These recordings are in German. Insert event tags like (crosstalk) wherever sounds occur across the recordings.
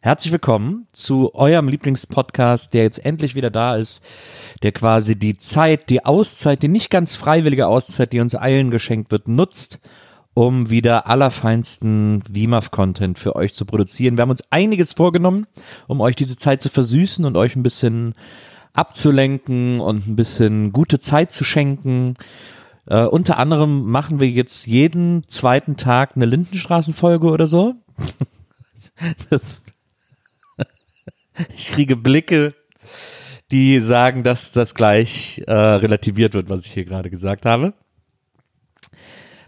Herzlich willkommen zu eurem Lieblingspodcast, der jetzt endlich wieder da ist, der quasi die Zeit, die Auszeit, die nicht ganz freiwillige Auszeit, die uns allen geschenkt wird, nutzt, um wieder allerfeinsten WIMAF-Content für euch zu produzieren. Wir haben uns einiges vorgenommen, um euch diese Zeit zu versüßen und euch ein bisschen abzulenken und ein bisschen gute Zeit zu schenken. Äh, unter anderem machen wir jetzt jeden zweiten Tag eine Lindenstraßenfolge oder so. (laughs) Das, (laughs) ich kriege Blicke, die sagen, dass das gleich äh, relativiert wird, was ich hier gerade gesagt habe.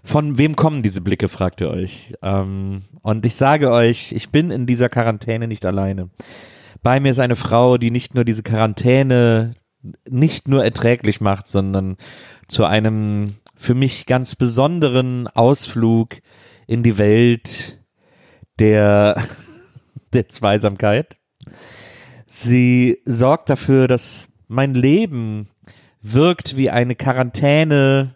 Von wem kommen diese Blicke, fragt ihr euch. Ähm, und ich sage euch, ich bin in dieser Quarantäne nicht alleine. Bei mir ist eine Frau, die nicht nur diese Quarantäne nicht nur erträglich macht, sondern zu einem für mich ganz besonderen Ausflug in die Welt der, (laughs) der Zweisamkeit. Sie sorgt dafür, dass mein Leben wirkt wie eine Quarantäne,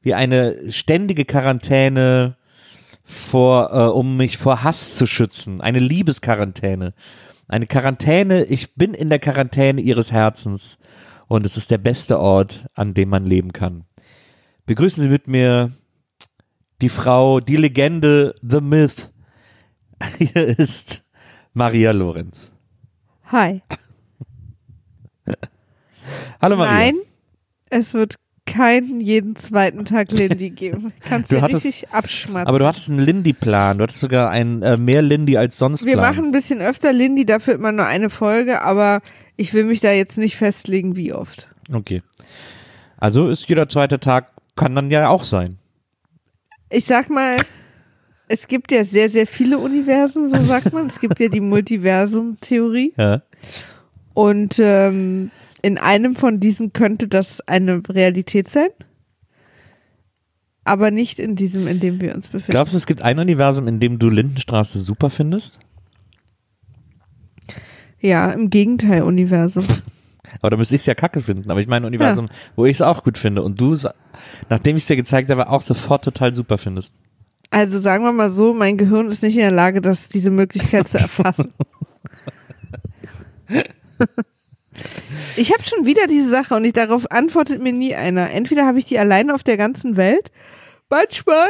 wie eine ständige Quarantäne vor, äh, um mich vor Hass zu schützen. Eine Liebesquarantäne. Eine Quarantäne, ich bin in der Quarantäne ihres Herzens und es ist der beste Ort, an dem man leben kann. Begrüßen Sie mit mir die Frau, die Legende, The Myth. (laughs) Hier ist Maria Lorenz. Hi. (laughs) Hallo Maria. Nein, es wird keinen jeden zweiten Tag Lindy geben. (laughs) Kannst Du hattest- richtig abschmatzen. Aber du hattest einen Lindy-Plan. Du hattest sogar ein äh, mehr Lindy als sonst Wir Plan. machen ein bisschen öfter Lindy, dafür immer nur eine Folge, aber ich will mich da jetzt nicht festlegen, wie oft. Okay. Also ist jeder zweite Tag, kann dann ja auch sein. Ich sag mal, es gibt ja sehr, sehr viele Universen, so sagt man. Es gibt ja die Multiversum-Theorie. Ja. Und ähm, in einem von diesen könnte das eine Realität sein. Aber nicht in diesem, in dem wir uns befinden. Glaubst du, es gibt ein Universum, in dem du Lindenstraße super findest? Ja, im Gegenteil, Universum. Aber da müsste ich es ja kacke finden. Aber ich meine ein Universum, wo ich es auch gut finde. Und du nachdem ich es dir gezeigt habe, auch sofort total super findest. Also sagen wir mal so, mein Gehirn ist nicht in der Lage, das, diese Möglichkeit zu erfassen. (laughs) Ich habe schon wieder diese Sache und ich, darauf antwortet mir nie einer. Entweder habe ich die alleine auf der ganzen Welt, manchmal,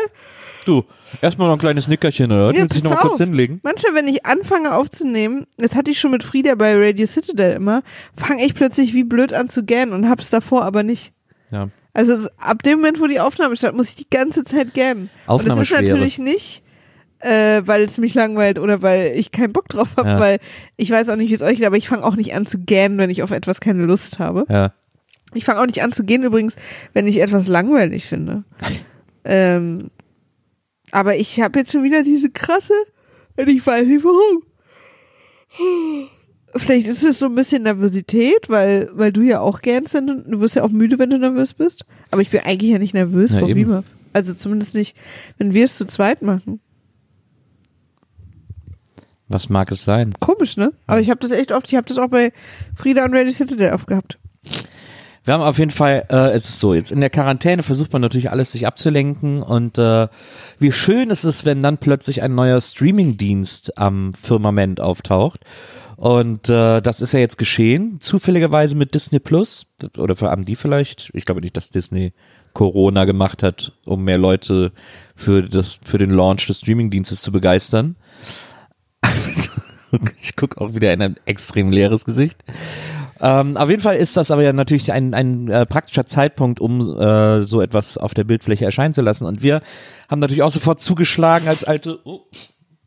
Du, erstmal noch ein kleines Nickerchen, oder? Ja, Willst du dich noch mal kurz hinlegen? manchmal, wenn ich anfange aufzunehmen, das hatte ich schon mit Frieda bei Radio Citadel immer, fange ich plötzlich wie blöd an zu gähnen und hab's davor aber nicht. Ja. Also ab dem Moment, wo die Aufnahme startet, muss ich die ganze Zeit gähnen. Und das ist natürlich nicht, äh, weil es mich langweilt oder weil ich keinen Bock drauf habe, Ja. weil ich weiß auch nicht, wie es euch geht, aber ich fange auch nicht an zu gähnen, wenn ich auf etwas keine Lust habe. Ja. Ich fange auch nicht an zu gehen übrigens, wenn ich etwas langweilig finde. ähm, aber ich habe jetzt schon wieder diese krasse, und ich weiß nicht warum. Vielleicht ist es so ein bisschen Nervosität, weil, weil du ja auch gähnst, wenn du, wirst ja auch müde, wenn du nervös bist. Aber ich bin eigentlich ja nicht nervös Ja, vor. WIMAF. Also zumindest nicht, wenn wir es zu zweit machen. Was mag es sein? Komisch, ne? Aber ich habe das echt oft, ich habe das auch bei Frieda und Ready Citadel aufgehabt. Wir haben auf jeden Fall, äh, es ist so, jetzt in der Quarantäne versucht man natürlich alles sich abzulenken und äh, wie schön ist es, wenn dann plötzlich ein neuer Streamingdienst am Firmament auftaucht. Und äh, das ist ja jetzt geschehen, zufälligerweise mit Disney Plus. Oder haben die vielleicht? Ich glaube nicht, dass Disney Corona gemacht hat, um mehr Leute für, das, für den Launch des Streamingdienstes zu begeistern. (laughs) ich gucke auch wieder in ein extrem leeres Gesicht. Ähm, auf jeden Fall ist das aber ja natürlich ein, ein äh, praktischer Zeitpunkt, um äh, so etwas auf der Bildfläche erscheinen zu lassen. Und wir haben natürlich auch sofort zugeschlagen als alte. Oh,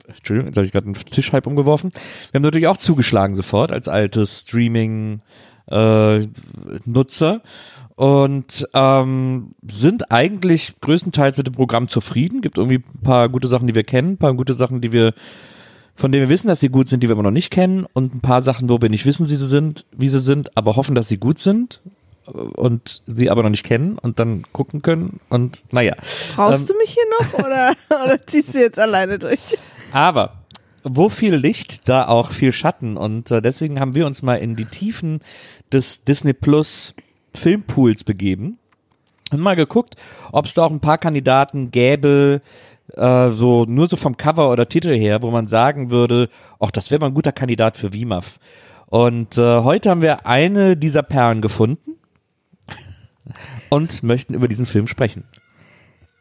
Entschuldigung, jetzt habe ich gerade einen Tisch halb umgeworfen. Wir haben natürlich auch zugeschlagen sofort als alte Streaming-Nutzer und ähm, sind eigentlich größtenteils mit dem Programm zufrieden. Gibt irgendwie ein paar gute Sachen, die wir kennen, ein paar gute Sachen, die wir von denen wir wissen, dass sie gut sind, die wir aber noch nicht kennen und ein paar Sachen, wo wir nicht wissen, wie sie sind, wie sie sind, aber hoffen, dass sie gut sind. und sie aber noch nicht kennen und dann gucken können und naja. Brauchst Ähm, du mich hier noch oder, (laughs) oder ziehst du jetzt alleine durch? Aber wo viel Licht, da auch viel Schatten. Und äh, deswegen haben wir uns mal in die Tiefen des Disney Plus Filmpools begeben und mal geguckt, ob es da auch ein paar Kandidaten gäbe, äh, so nur so vom Cover oder Titel her, wo man sagen würde, ach, das wäre mal ein guter Kandidat für WIMAF. Und äh, heute haben wir eine dieser Perlen gefunden und möchten über diesen Film sprechen.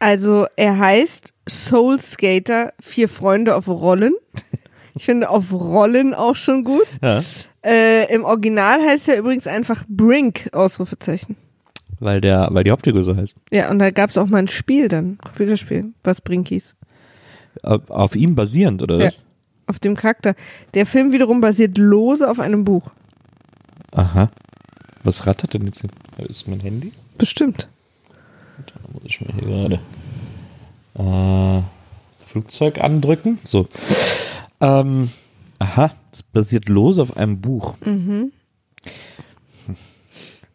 Also er heißt Soul Skater, vier Freunde auf Rollen. Ich finde auf Rollen auch schon gut. Ja. Äh, Im Original heißt er übrigens einfach Brink, Ausrufezeichen. Weil der, weil die Hauptfigur so heißt. Ja, und da gab es auch mal ein Spiel dann, Computerspiel, was Brink hieß. Auf, auf ihm basierend, oder Ja. was? Auf dem Charakter. Der Film wiederum basiert lose auf einem Buch. Aha. Was rattert denn jetzt hier? Ist mein Handy? Bestimmt. Muss ich mal hier gerade äh, Flugzeug andrücken. So. Ähm, aha, es basiert los auf einem Buch.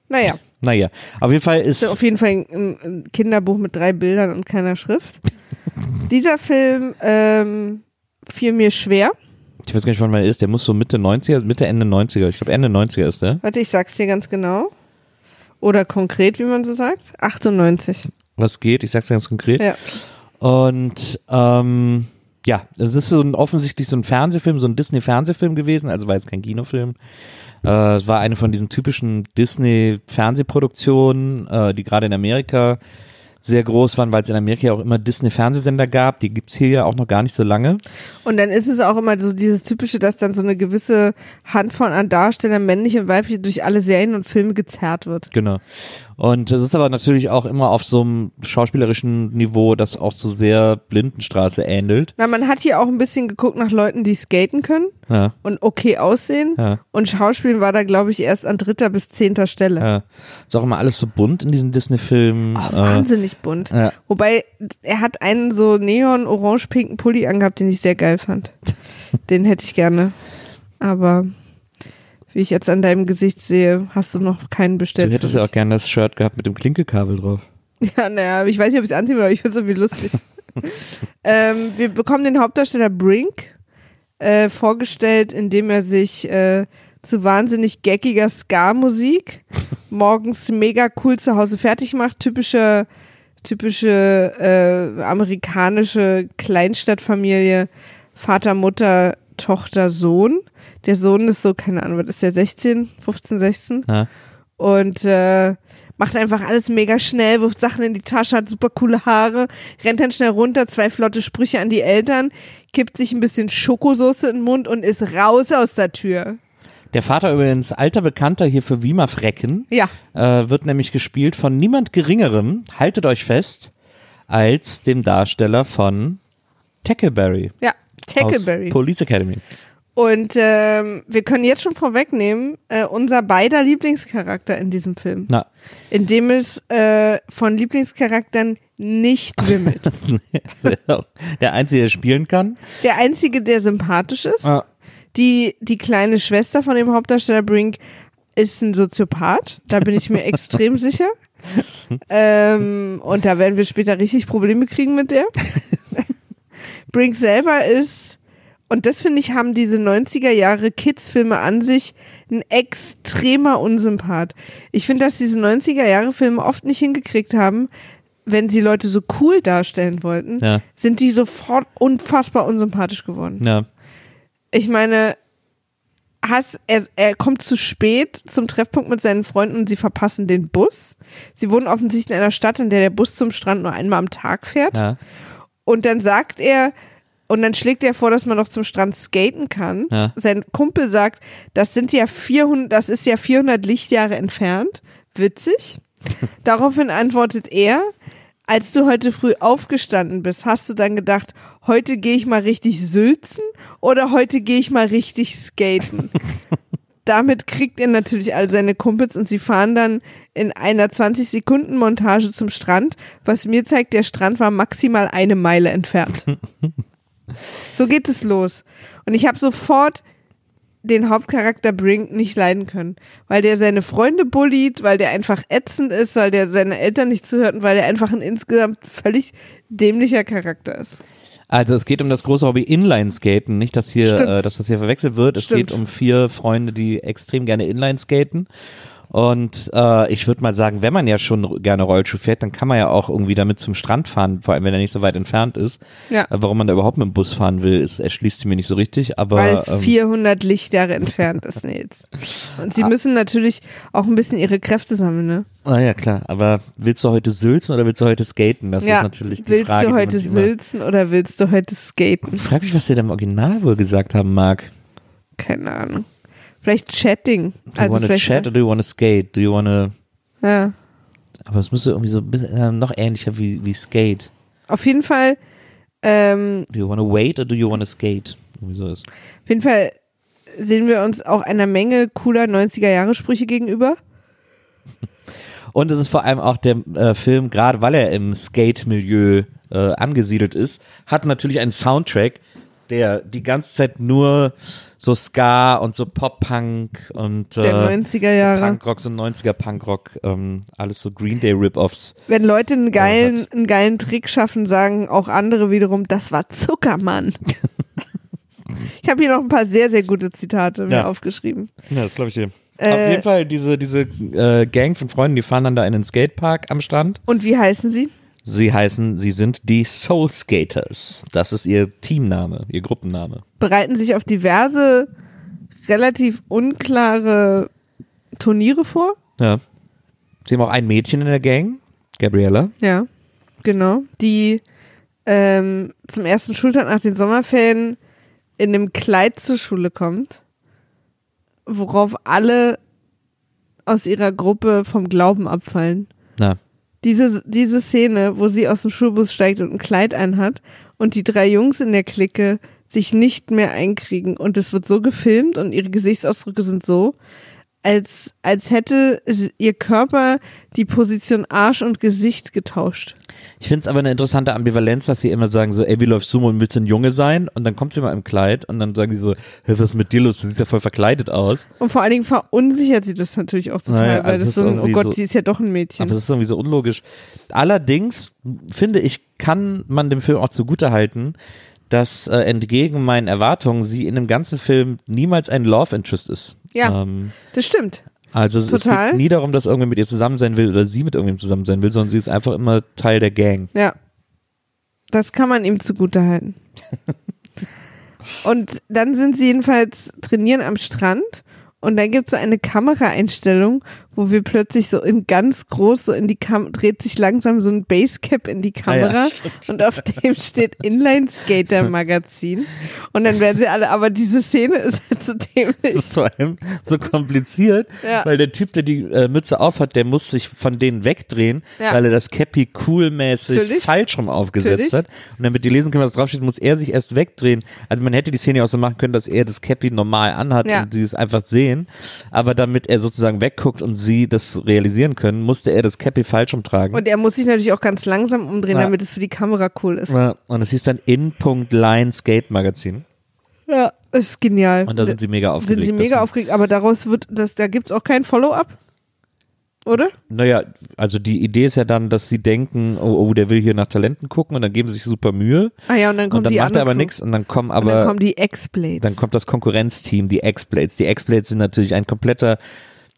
Naja, Naja, auf jeden Fall ist. ist auf jeden Fall ein, ein Kinderbuch mit drei Bildern und keiner Schrift. (laughs) Dieser Film ähm, fiel mir schwer. Ich weiß gar nicht, wann er ist. Der muss so Mitte 90er, Mitte, Ende 90er. Ich glaube, Ende 90er ist der. Warte, ich sag's dir ganz genau. Oder konkret, wie man so sagt. 98. Was geht? Ich sag's ganz konkret. Ja. Und ähm, ja, es ist so ein, offensichtlich so ein Fernsehfilm, so ein Disney-Fernsehfilm gewesen, also war jetzt kein Kinofilm. Äh, es war eine von diesen typischen Disney-Fernsehproduktionen, äh, die gerade in Amerika sehr groß waren, weil es in Amerika ja auch immer Disney-Fernsehsender gab. Die gibt's hier ja auch noch gar nicht so lange. Und dann ist es auch immer so dieses typische, dass dann so eine gewisse Handvoll an Darstellern, männlich und weiblich, durch alle Serien und Filme gezerrt wird. Genau. Und es ist aber natürlich auch immer auf so einem schauspielerischen Niveau, das auch so sehr Blindenstraße ähnelt. Na, man hat hier auch ein bisschen geguckt nach Leuten, die skaten können Ja, und okay aussehen. ja. Und Schauspielen war da, glaube ich, erst an dritter bis zehnter Stelle. Ja. Ist auch immer alles so bunt in diesen Disney-Filmen. Oh, Äh, wahnsinnig bunt. ja. Wobei, er hat einen so neon-orange-pinken Pulli angehabt, den ich sehr geil fand. (laughs) den hätte ich gerne. Aber wie ich jetzt an deinem Gesicht sehe, hast du noch keinen bestellt. Du hättest ja auch gerne das Shirt gehabt mit dem Klinkekabel drauf. Ja, naja, ich weiß nicht, ob ich es anziehen will, aber ich finde es irgendwie lustig. (laughs) ähm, wir bekommen den Hauptdarsteller Brink äh, vorgestellt, indem er sich äh, zu wahnsinnig geckiger Ska-Musik (laughs) morgens mega cool zu Hause fertig macht. Typische, typische äh, amerikanische Kleinstadtfamilie. Vater, Mutter, Tochter, Sohn. Der Sohn ist so, keine Ahnung, was ist der, 16, 15, 16? Ja. und äh, macht einfach alles mega schnell, wirft Sachen in die Tasche, hat super coole Haare, rennt dann schnell runter, zwei flotte Sprüche an die Eltern, kippt sich ein bisschen Schokosoße in den Mund und ist raus aus der Tür. Der Vater übrigens, alter Bekannter hier für Wiemer Frecken, Ja, äh, wird nämlich gespielt von niemand Geringerem, haltet euch fest, als dem Darsteller von Tackleberry. ja, Tackleberry. Aus Police Academy. Und ähm, wir können jetzt schon vorwegnehmen, äh, unser beider Lieblingscharakter in diesem Film, Na, in dem es äh, von Lieblingscharakteren nicht (laughs) wimmelt. der Einzige, der spielen kann. Der einzige, der sympathisch ist, Ah, Die, die kleine Schwester von dem Hauptdarsteller Brink ist ein Soziopath, da bin ich mir (laughs) extrem sicher. Ähm, und da werden wir später richtig Probleme kriegen mit der. (laughs) Brink selber ist, und das finde ich, haben diese 90er Jahre Kids-Filme an sich ein extremer Unsympath. Ich finde, dass diese 90er Jahre Filme oft nicht hingekriegt haben, wenn sie Leute so cool darstellen wollten, Ja. sind die sofort unfassbar unsympathisch geworden. ja. Ich meine, Hass, er, er kommt zu spät zum Treffpunkt mit seinen Freunden und sie verpassen den Bus. Sie wohnen offensichtlich in einer Stadt, in der der Bus zum Strand nur einmal am Tag fährt. ja. Und dann sagt er, und dann schlägt er vor, dass man noch zum Strand skaten kann. Ja. Sein Kumpel sagt, das sind ja 400, das ist ja 400 Lichtjahre entfernt. Witzig. (laughs) Daraufhin antwortet er, als du heute früh aufgestanden bist, hast du dann gedacht, heute gehe ich mal richtig sülzen oder heute gehe ich mal richtig skaten? (laughs) Damit kriegt er natürlich all seine Kumpels und sie fahren dann in einer 20-Sekunden-Montage zum Strand, was mir zeigt, der Strand war maximal eine Meile entfernt. (laughs) so geht es los. Und ich habe sofort den Hauptcharakter Brink nicht leiden können. Weil der seine Freunde bullied, weil der einfach ätzend ist, weil der seine Eltern nicht zuhört und weil der einfach ein insgesamt völlig dämlicher Charakter ist. Also es geht um das große Hobby Inline-Skaten, nicht, dass hier, äh, dass das hier verwechselt wird. Es Stimmt. geht um vier Freunde, die extrem gerne Inline-skaten. Und äh, ich würde mal sagen, wenn man ja schon gerne Rollschuh fährt, dann kann man ja auch irgendwie damit zum Strand fahren, vor allem wenn er nicht so weit entfernt ist. Ja. Warum man da überhaupt mit dem Bus fahren will, ist, erschließt sich mir nicht so richtig. Aber Weil es ähm, 400 Lichtjahre entfernt ist, Nils. (laughs) Und sie müssen natürlich auch ein bisschen ihre Kräfte sammeln, ne? ah, ja klar. Aber willst du heute sülzen oder willst du heute skaten? Das ja. ist natürlich die willst Frage. du die man heute sülzen oder willst du heute skaten? Ich frage mich, was der da im Original wohl gesagt haben mag. Keine Ahnung. Vielleicht Chatting. Do you Also wanna vielleicht. chat or do you wanna skate? Do you wanna Ja. Aber es müsste irgendwie so ein bisschen, äh, noch ähnlicher wie, wie Skate. Auf jeden Fall, ähm, Do you wanna wait or do you wanna skate? Irgendwie so ist. auf jeden Fall sehen wir uns auch einer Menge cooler 90er-Jahre-Sprüche gegenüber. (laughs) Und es ist vor allem auch der äh, Film, gerade weil er im Skate-Milieu äh, angesiedelt ist, hat natürlich einen Soundtrack, der die ganze Zeit nur so Ska und so Pop-Punk und Der äh, 90er Jahre. Punkrock, so 90er Punkrock, ähm, alles so Green Day Rip-Offs. Wenn Leute einen geilen, hat. einen geilen Trick schaffen, sagen auch andere wiederum, das war Zuckermann. (laughs) ich habe hier noch ein paar sehr, sehr gute Zitate mir Ja. aufgeschrieben. Ja, das glaube ich dir. Äh, Auf jeden Fall, diese, diese äh, Gang von Freunden, die fahren dann da in den Skatepark am Strand. Und wie heißen sie? Sie heißen, sie sind die Soul Skaters. Das ist ihr Teamname, ihr Gruppenname. Bereiten sich auf diverse, relativ unklare Turniere vor. Ja. Sie haben auch ein Mädchen in der Gang, Gabriella. Ja, genau. Die ähm, zum ersten Schultag nach den Sommerferien in einem Kleid zur Schule kommt, worauf alle aus ihrer Gruppe vom Glauben abfallen. Na, Diese, diese Szene, wo sie aus dem Schulbus steigt und ein Kleid anhat und die drei Jungs in der Clique sich nicht mehr einkriegen und es wird so gefilmt und ihre Gesichtsausdrücke sind so, als, als hätte ihr Körper die Position Arsch und Gesicht getauscht. Ich finde es aber eine interessante Ambivalenz, dass sie immer sagen so, ey, wie läufst du und willst du ein Junge sein? Und dann kommt sie mal im Kleid und dann sagen sie so, hey, was ist mit dir los? Du siehst ja voll verkleidet aus. Und vor allen Dingen verunsichert sie das natürlich auch total, Naja, weil also das so ein, oh Gott, so- sie ist ja doch ein Mädchen. Aber das ist irgendwie so unlogisch. Allerdings finde ich, kann man dem Film auch zugutehalten, dass äh, entgegen meinen Erwartungen sie in dem ganzen Film niemals ein Love Interest ist. Ja. Ähm, das stimmt. Also es, es geht nie darum, dass irgendwer mit ihr zusammen sein will oder sie mit irgendwem zusammen sein will, sondern sie ist einfach immer Teil der Gang. Ja. Das kann man ihm zugutehalten. (laughs) Und dann sind sie jedenfalls trainieren am Strand und dann gibt es so eine Kameraeinstellung, wo wir plötzlich so in ganz groß, so in die Kam dreht sich langsam so ein Basecap in die Kamera Ah ja, stimmt. und auf dem steht Inline Skater Magazin. Und dann werden sie alle, aber diese Szene ist halt so Das dämlich. ist vor allem so kompliziert, Ja. weil der Typ, der die äh, Mütze aufhat, der muss sich von denen wegdrehen, Ja. weil er das Cappy coolmäßig falsch rum aufgesetzt Natürlich. hat. Und damit die lesen können, was draufsteht, muss er sich erst wegdrehen. Also man hätte die Szene auch so machen können, dass er das Cappy normal anhat Ja. und sie es einfach sehen. Aber damit er sozusagen wegguckt und sie das realisieren können, musste er das Cappy falsch umtragen. Und er muss sich natürlich auch ganz langsam umdrehen, Ja. damit es für die Kamera cool ist. Ja, und es hieß dann In.Line Skate Magazin. Ja, ist genial. Und da sind sie mega aufgeregt. sind sie mega aufgeregt, aber daraus wird, das, da gibt's auch kein Follow-up, oder? Naja, also die Idee ist ja dann, dass sie denken, oh, oh, der will hier nach Talenten gucken und dann geben sie sich super Mühe Ah ja, und dann kommt und dann die macht er aber nichts und dann kommen Und aber dann kommen die X-Blades. dann kommt das Konkurrenzteam, die X-Blades. Die X-Blades sind natürlich ein kompletter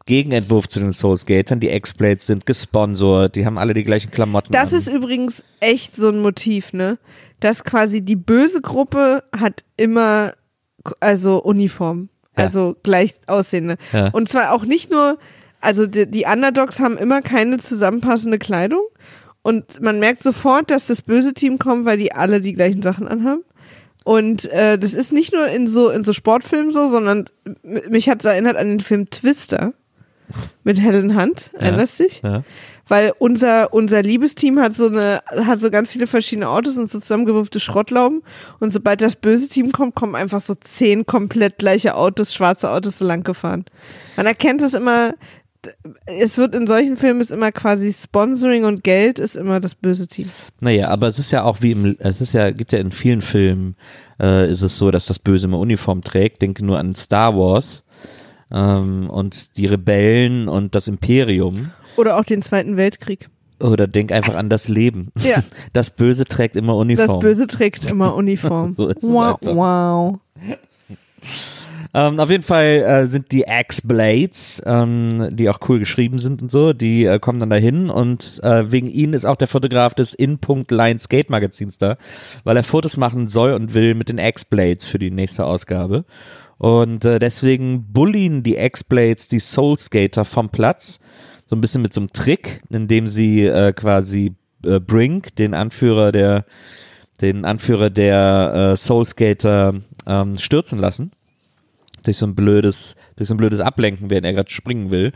Gegenentwurf zu den Soul Skatern. Die X-Blades sind gesponsert, die haben alle die gleichen Klamotten das an. ist übrigens echt so ein Motiv, ne? Dass quasi die böse Gruppe hat immer, also Uniform. Ja. Also gleich aussehende. Ja. Und zwar auch nicht nur, also die, die Underdogs haben immer keine zusammenpassende Kleidung. Und man merkt sofort, dass das böse Team kommt, weil die alle die gleichen Sachen anhaben. Und äh, das ist nicht nur in so in so Sportfilmen so, sondern mich hat es erinnert an den Film Twister mit Helen Hunt. Erinnerst dich? ja. Weil unser, unser Liebesteam hat so eine, hat so ganz viele verschiedene Autos und so zusammengewürfte Schrottlauben. Und sobald das böse Team kommt, kommen einfach so zehn komplett gleiche Autos, schwarze Autos so lang gefahren. Man erkennt es immer es wird in solchen Filmen ist immer quasi Sponsoring und Geld ist immer das böse Team. Naja, aber es ist ja auch wie im, es ist ja, gibt ja in vielen Filmen, äh, ist es so, dass das Böse immer Uniform trägt. Denke nur an Star Wars ähm, und die Rebellen und das Imperium. Oder auch den Zweiten Weltkrieg. Oder denk einfach an das Leben. Ja. (laughs) Das Böse trägt immer Uniform. Das Böse trägt immer (laughs) Uniform. So ist es wow, einfach. wow. Ähm, auf jeden Fall äh, sind die Axe Blades, ähm, die auch cool geschrieben sind und so, die äh, kommen dann dahin und äh, wegen ihnen ist auch der Fotograf des In-Punkt Line Skate Magazins da, weil er Fotos machen soll und will mit den Axe Blades für die nächste Ausgabe. Und äh, deswegen bullien die Axe Blades die Soul Skater vom Platz, so ein bisschen mit so einem Trick, indem sie äh, quasi äh, Brink, den Anführer der den Anführer der äh, Soul Skater ähm, stürzen lassen durch so ein blödes, durch so ein blödes Ablenken, während er gerade springen will.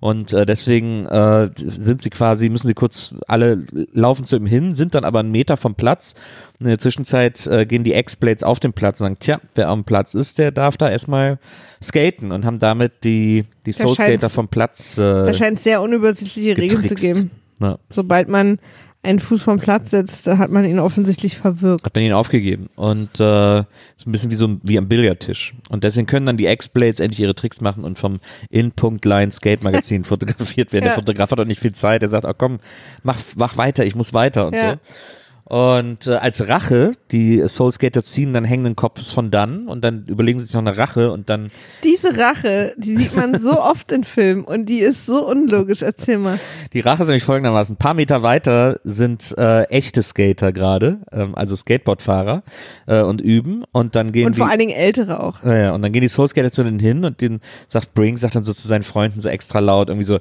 Und äh, deswegen äh, sind sie quasi, müssen sie kurz alle laufen zu ihm hin, sind dann aber einen Meter vom Platz. Und in der Zwischenzeit äh, gehen die X-Blades auf den Platz und sagen, tja, wer am Platz ist, der darf da erstmal skaten und haben damit die, die Soul Skater vom Platz äh, Da scheint es sehr unübersichtliche Regeln zu geben. Ja. Sobald man einen Fuß vom Platz setzt, da hat man ihn offensichtlich verwirkt. hat man ihn aufgegeben und äh, ist ein bisschen wie so wie am Billardtisch und deswegen können dann die X-Blades endlich ihre Tricks machen und vom In-Punkt Line Skate Magazin (laughs) fotografiert werden. Ja. Der Fotograf hat auch nicht viel Zeit, er sagt, oh komm, mach, mach weiter, ich muss weiter und Ja. so. Und äh, als Rache, die Soul Skater ziehen dann hängenden Kopfes von dann und dann überlegen sie sich noch eine Rache und dann Diese Rache, die sieht man so (laughs) oft in Filmen und die ist so unlogisch. Erzähl mal. Die Rache ist nämlich folgendermaßen. Ein paar Meter weiter sind äh, echte Skater gerade, ähm, also Skateboardfahrer äh, und üben und dann gehen Und vor die, allen Dingen Ältere auch. Ja, ja, und dann gehen die Soul Skater zu denen hin und den sagt Brink, sagt dann so zu seinen Freunden so extra laut irgendwie so,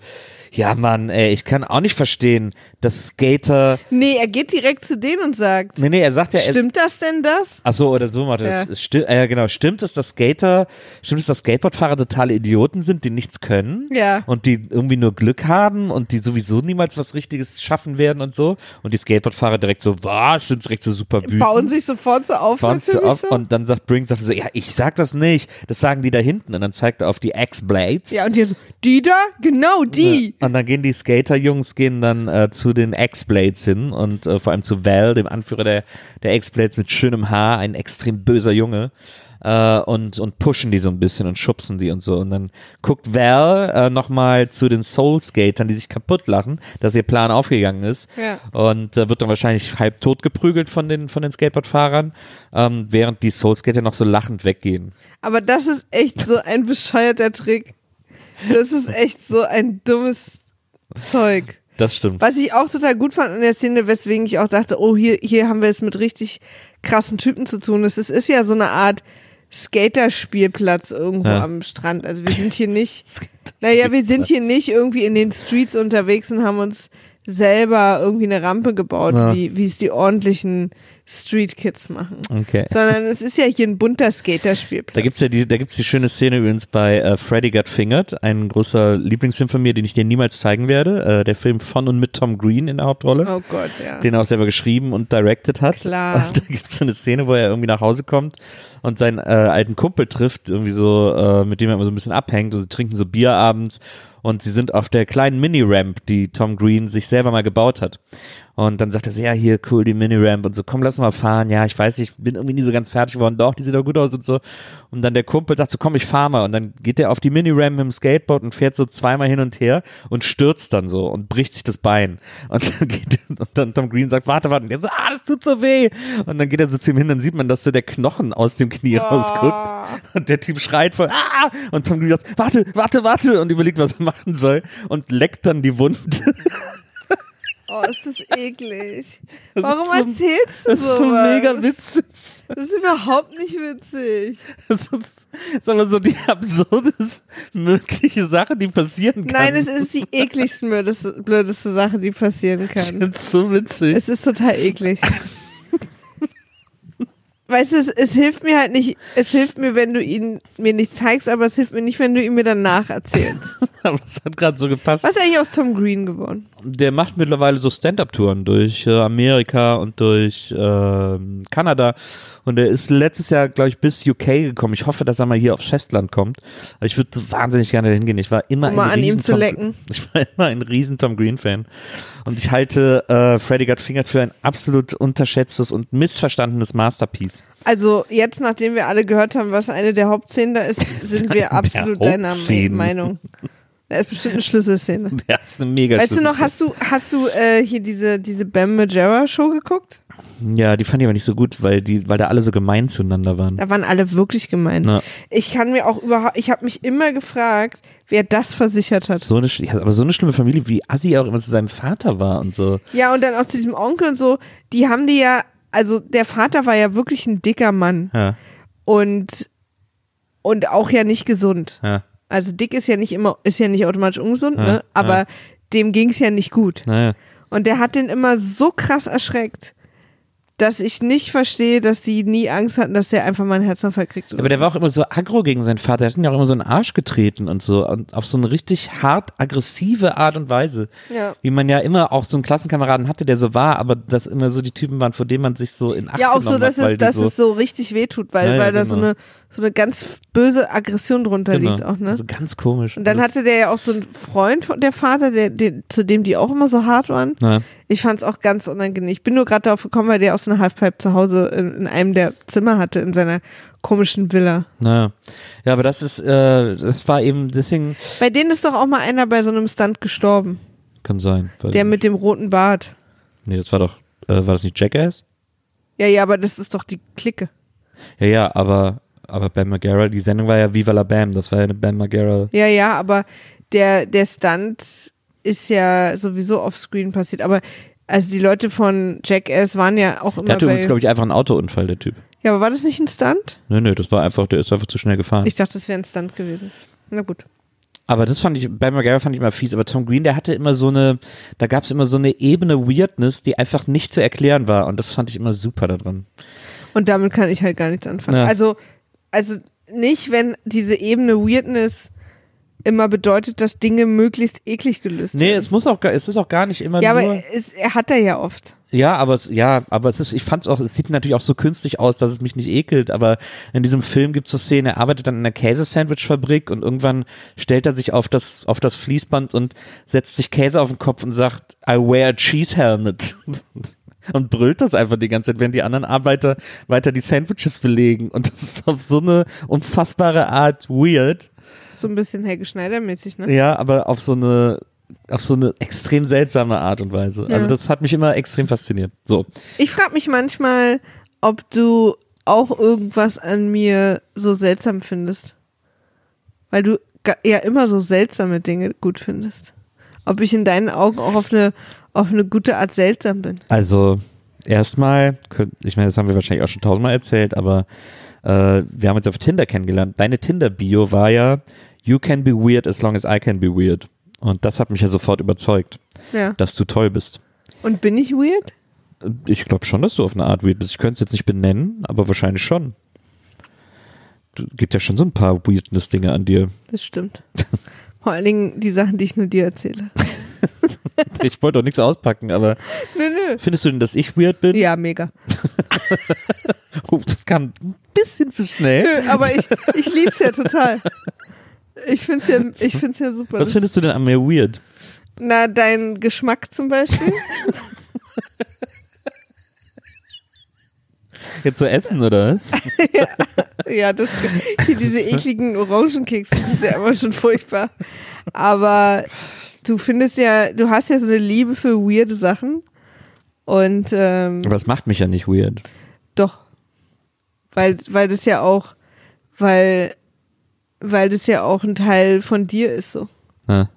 ja Mann, ey, ich kann auch nicht verstehen, dass Skater, Nee, er geht direkt zu denen und sagt, nee, nee, er sagt ja, er, stimmt das denn das? ach so, oder so macht er Ja. das. Sti äh, ja, genau, stimmt es, dass Skater, stimmt es, dass Skateboardfahrer totale Idioten sind, die nichts können? Ja. Und die irgendwie nur Glück haben und die sowieso niemals was Richtiges schaffen werden und so. Und die Skateboardfahrer direkt so, was, sind direkt so super wütend. Bauen sich sofort so auf. Sie natürlich auf so. und dann sagt Brink, sagt er so, ja, ich sag das nicht, das sagen die da hinten. Und dann zeigt er auf die X-Blades. ja, und die so, die da? Genau, die. Und dann gehen die Skater-Jungs gehen dann äh, zu den X-Blades hin und äh, vor allem zu Val, dem Anführer der, der X-Blades mit schönem Haar, ein extrem böser Junge. Äh, und, und pushen die so ein bisschen und schubsen die und so. Und dann guckt Val äh, nochmal zu den Soul-Skatern, die sich kaputt lachen, dass ihr Plan aufgegangen ist. Ja. Und äh, wird dann wahrscheinlich halb tot geprügelt von den, von den Skateboardfahrern, ähm, während die Soul-Skater noch so lachend weggehen. Aber das ist echt so ein bescheuerter Trick. Das ist echt so ein dummes Zeug. Das stimmt. Was ich auch total gut fand in der Szene, weswegen ich auch dachte, oh, hier, hier haben wir es mit richtig krassen Typen zu tun. Es ist, ist ja so eine Art Skaterspielplatz irgendwo Ja. am Strand. Also wir sind hier nicht, (laughs) naja, wir sind hier nicht irgendwie in den Streets unterwegs und haben uns selber irgendwie eine Rampe gebaut, Ja. wie, wie es die ordentlichen Street Kids machen. Okay. Sondern es ist ja hier ein bunter Skaterspielplatz. Da gibt's ja die, da gibt's die schöne Szene übrigens bei äh, Freddy Got Fingered, ein großer Lieblingsfilm von mir, den ich dir niemals zeigen werde. Äh, der Film von und mit Tom Green in der Hauptrolle. oh Gott, ja. Den er auch selber geschrieben und directed hat. Klar. Und (laughs) da gibt's eine Szene, wo er irgendwie nach Hause kommt und seinen äh, alten Kumpel trifft, irgendwie so, äh, mit dem er immer so ein bisschen abhängt und sie trinken so Bier abends und sie sind auf der kleinen Mini-Ramp, die Tom Green sich selber mal gebaut hat. Und dann sagt er so, ja, hier, cool, die Mini-Ramp und so, komm, lass mal fahren. Ja, ich weiß, ich bin irgendwie nie so ganz fertig geworden. Doch, die sieht doch gut aus und so. Und dann der Kumpel sagt so, komm, ich fahr mal. Und dann geht er auf die Mini-Ramp mit dem Skateboard und fährt so zweimal hin und her und stürzt dann so und bricht sich das Bein. Und dann geht, und dann Tom Green sagt, warte, warte. Und der so, ah, das tut so weh. Und dann geht er so zu ihm hin, dann sieht man, dass so der Knochen aus dem Knie rausguckt. Und der Typ schreit voll, ah! Und Tom Green sagt, warte, warte, warte. Und überlegt, was er machen soll. Und leckt dann die Wunde. (laughs) Oh, ist das eklig. (laughs) Das Warum ist so- erzählst du Das ist so mega witzig. Das ist überhaupt nicht witzig. (laughs) Das ist, ist aber so die absurdest mögliche Sache, die passieren kann. Nein, es ist die ekligste, blödeste, blödeste Sache, die passieren (laughs) kann. find's so witzig. Es ist total eklig. Weißt du, es, es hilft mir halt nicht, es hilft mir, wenn du ihn mir nicht zeigst, aber es hilft mir nicht, wenn du ihn mir danach erzählst. (laughs) aber es hat gerade so gepasst. Was ist eigentlich aus Tom Green geworden? Der macht mittlerweile so Stand-Up-Touren durch äh, Amerika und durch ähm, Kanada. Und er ist letztes Jahr, glaube ich, bis UK gekommen. Ich hoffe, dass er mal hier aufs Festland kommt. Aber ich würde wahnsinnig gerne hingehen. Ich war immer Um mal ein an ihm riesen zu Tom, lecken. (laughs) Ich war immer ein riesen Tom Green-Fan. Und ich halte äh, Freddy Got Fingered für ein absolut unterschätztes und missverstandenes Masterpiece. Also jetzt, nachdem wir alle gehört haben, was eine der Hauptszenen da ist, (laughs) sind wir absolut deiner. Meinung. Da ist bestimmt eine Schlüsselszene. (laughs) Der ist eine mega Weißt du noch, hast du, hast du äh, hier diese, diese Bam Majera Show geguckt? Ja, die fand ich aber nicht so gut, weil die, weil da alle so gemein zueinander waren. Da waren alle wirklich gemein. Ja. Ich kann mir auch überhaupt, ich habe mich immer gefragt, wer das versichert hat. So eine, aber so eine schlimme Familie, wie Assi auch immer zu seinem Vater war und so. Ja, und dann auch zu diesem Onkel und so, die haben die ja, also der Vater war ja wirklich ein dicker Mann. Ja, und, und auch ja nicht gesund. ja, Also dick ist ja nicht immer, ist ja nicht automatisch ungesund, ne? Aber dem ging's ja nicht gut. Und der hat den immer so krass erschreckt, dass ich nicht verstehe, dass die nie Angst hatten, dass der einfach mal einen Herzinfarkt kriegt. Aber der war auch immer so aggro gegen seinen Vater. Der hat ihn ja auch immer so in den Arsch getreten und so. Und auf so eine richtig hart aggressive Art und Weise. Ja. Wie man ja immer auch so einen Klassenkameraden hatte, der so war, aber das immer so die Typen waren, vor denen man sich so in Acht ja, auch so, dass, hat, es, dass so, es so richtig wehtut, weil, Ja, ja, weil da so, genau. eine, so eine ganz böse Aggression drunter genau, liegt auch, ne? Also ganz komisch. Und dann das, hatte der ja auch so einen Freund, von der Vater, der, der, zu dem die auch immer so hart waren. na, Ich fand es auch ganz unangenehm. Ich bin nur gerade darauf gekommen, weil der auch so eine Halfpipe zu Hause in, in einem der Zimmer hatte, in seiner komischen Villa. na. Ja, aber das ist, äh, das war eben, deswegen Bei denen ist doch auch mal einer bei so einem Stunt gestorben. kann sein. Der mit dem roten Bart. nee, das war doch, äh, war das nicht Jackass? Ja, ja, aber das ist doch die Clique. Ja, ja, aber, aber Bam Margera, die Sendung war ja Viva la Bam, das war ja eine Bam Margera. Ja, ja, aber der, der Stunt ist ja sowieso offscreen passiert. Aber also die Leute von Jackass waren ja auch Der immer hatte bei. übrigens, glaube ich, einfach einen Autounfall, der Typ. ja, aber war das nicht ein Stunt? Nö, nö, das war einfach, der ist einfach zu schnell gefahren. Ich dachte, das wäre ein Stunt gewesen. Na gut. aber das fand ich, Bam Margera fand ich immer fies, aber Tom Green, der hatte immer so eine, da gab es immer so eine Ebene Weirdness, die einfach nicht zu erklären war und das fand ich immer super daran. Und damit kann ich halt gar nichts anfangen. Ja. Also, also nicht, wenn diese Ebene Weirdness immer bedeutet, dass Dinge möglichst eklig gelöst Nee, werden. es muss auch, es ist auch gar nicht immer ja, nur. aber es, er hat er ja oft. Ja, aber es, ja, aber es ist, ich fand's auch, es sieht natürlich auch so künstlich aus, dass es mich nicht ekelt, aber in diesem Film gibt's so Szenen, er arbeitet dann in einer Käsesandwichfabrik und irgendwann stellt er sich auf das, auf das Fließband und setzt sich Käse auf den Kopf und sagt, I wear a cheese helmet. (laughs) Und brüllt das einfach die ganze Zeit, während die anderen Arbeiter weiter die Sandwiches belegen. Und das ist auf so eine unfassbare Art weird. So ein bisschen Helge Schneider-mäßig, ne? Ja, aber auf so eine, auf so eine extrem seltsame Art und Weise. Also Ja. das hat mich immer extrem fasziniert. So. Ich frage mich manchmal, ob du auch irgendwas an mir so seltsam findest. Weil du ja immer so seltsame Dinge gut findest. Ob ich in deinen Augen auch auf eine, auf eine gute Art seltsam bin. Also erstmal, ich meine, das haben wir wahrscheinlich auch schon tausendmal erzählt, aber äh, wir haben uns auf Tinder kennengelernt. Deine Tinder-Bio war ja, you can be weird as long as I can be weird. Und das hat mich ja sofort überzeugt, Ja. dass du toll bist. Und bin ich weird? Ich glaube schon, dass du auf eine Art weird bist. Ich könnte es jetzt nicht benennen, aber wahrscheinlich schon. Du gibt ja schon so ein paar Weirdness-Dinge an dir. Das stimmt. Vor allen Dingen die Sachen, die ich nur dir erzähle. (laughs) (laughs) Ich wollte doch nichts auspacken, aber Nö, nö. findest du denn, dass ich weird bin? Ja, mega. (laughs) Oh, das kam ein bisschen zu schnell. Nö, aber ich, (laughs) ich lieb's ja total. Ich find's ja, ich find's ja super. Was findest du denn an mir weird? Na, dein Geschmack zum Beispiel. Jetzt so essen oder was? Ja, das, diese ekligen Orangenkekse sind ja immer schon furchtbar. Aber du findest ja, du hast ja so eine Liebe für weirde Sachen. Und ähm, Aber das macht mich ja nicht weird. doch. Weil, weil das ja auch, weil, weil das ja auch ein Teil von dir ist so. Ja.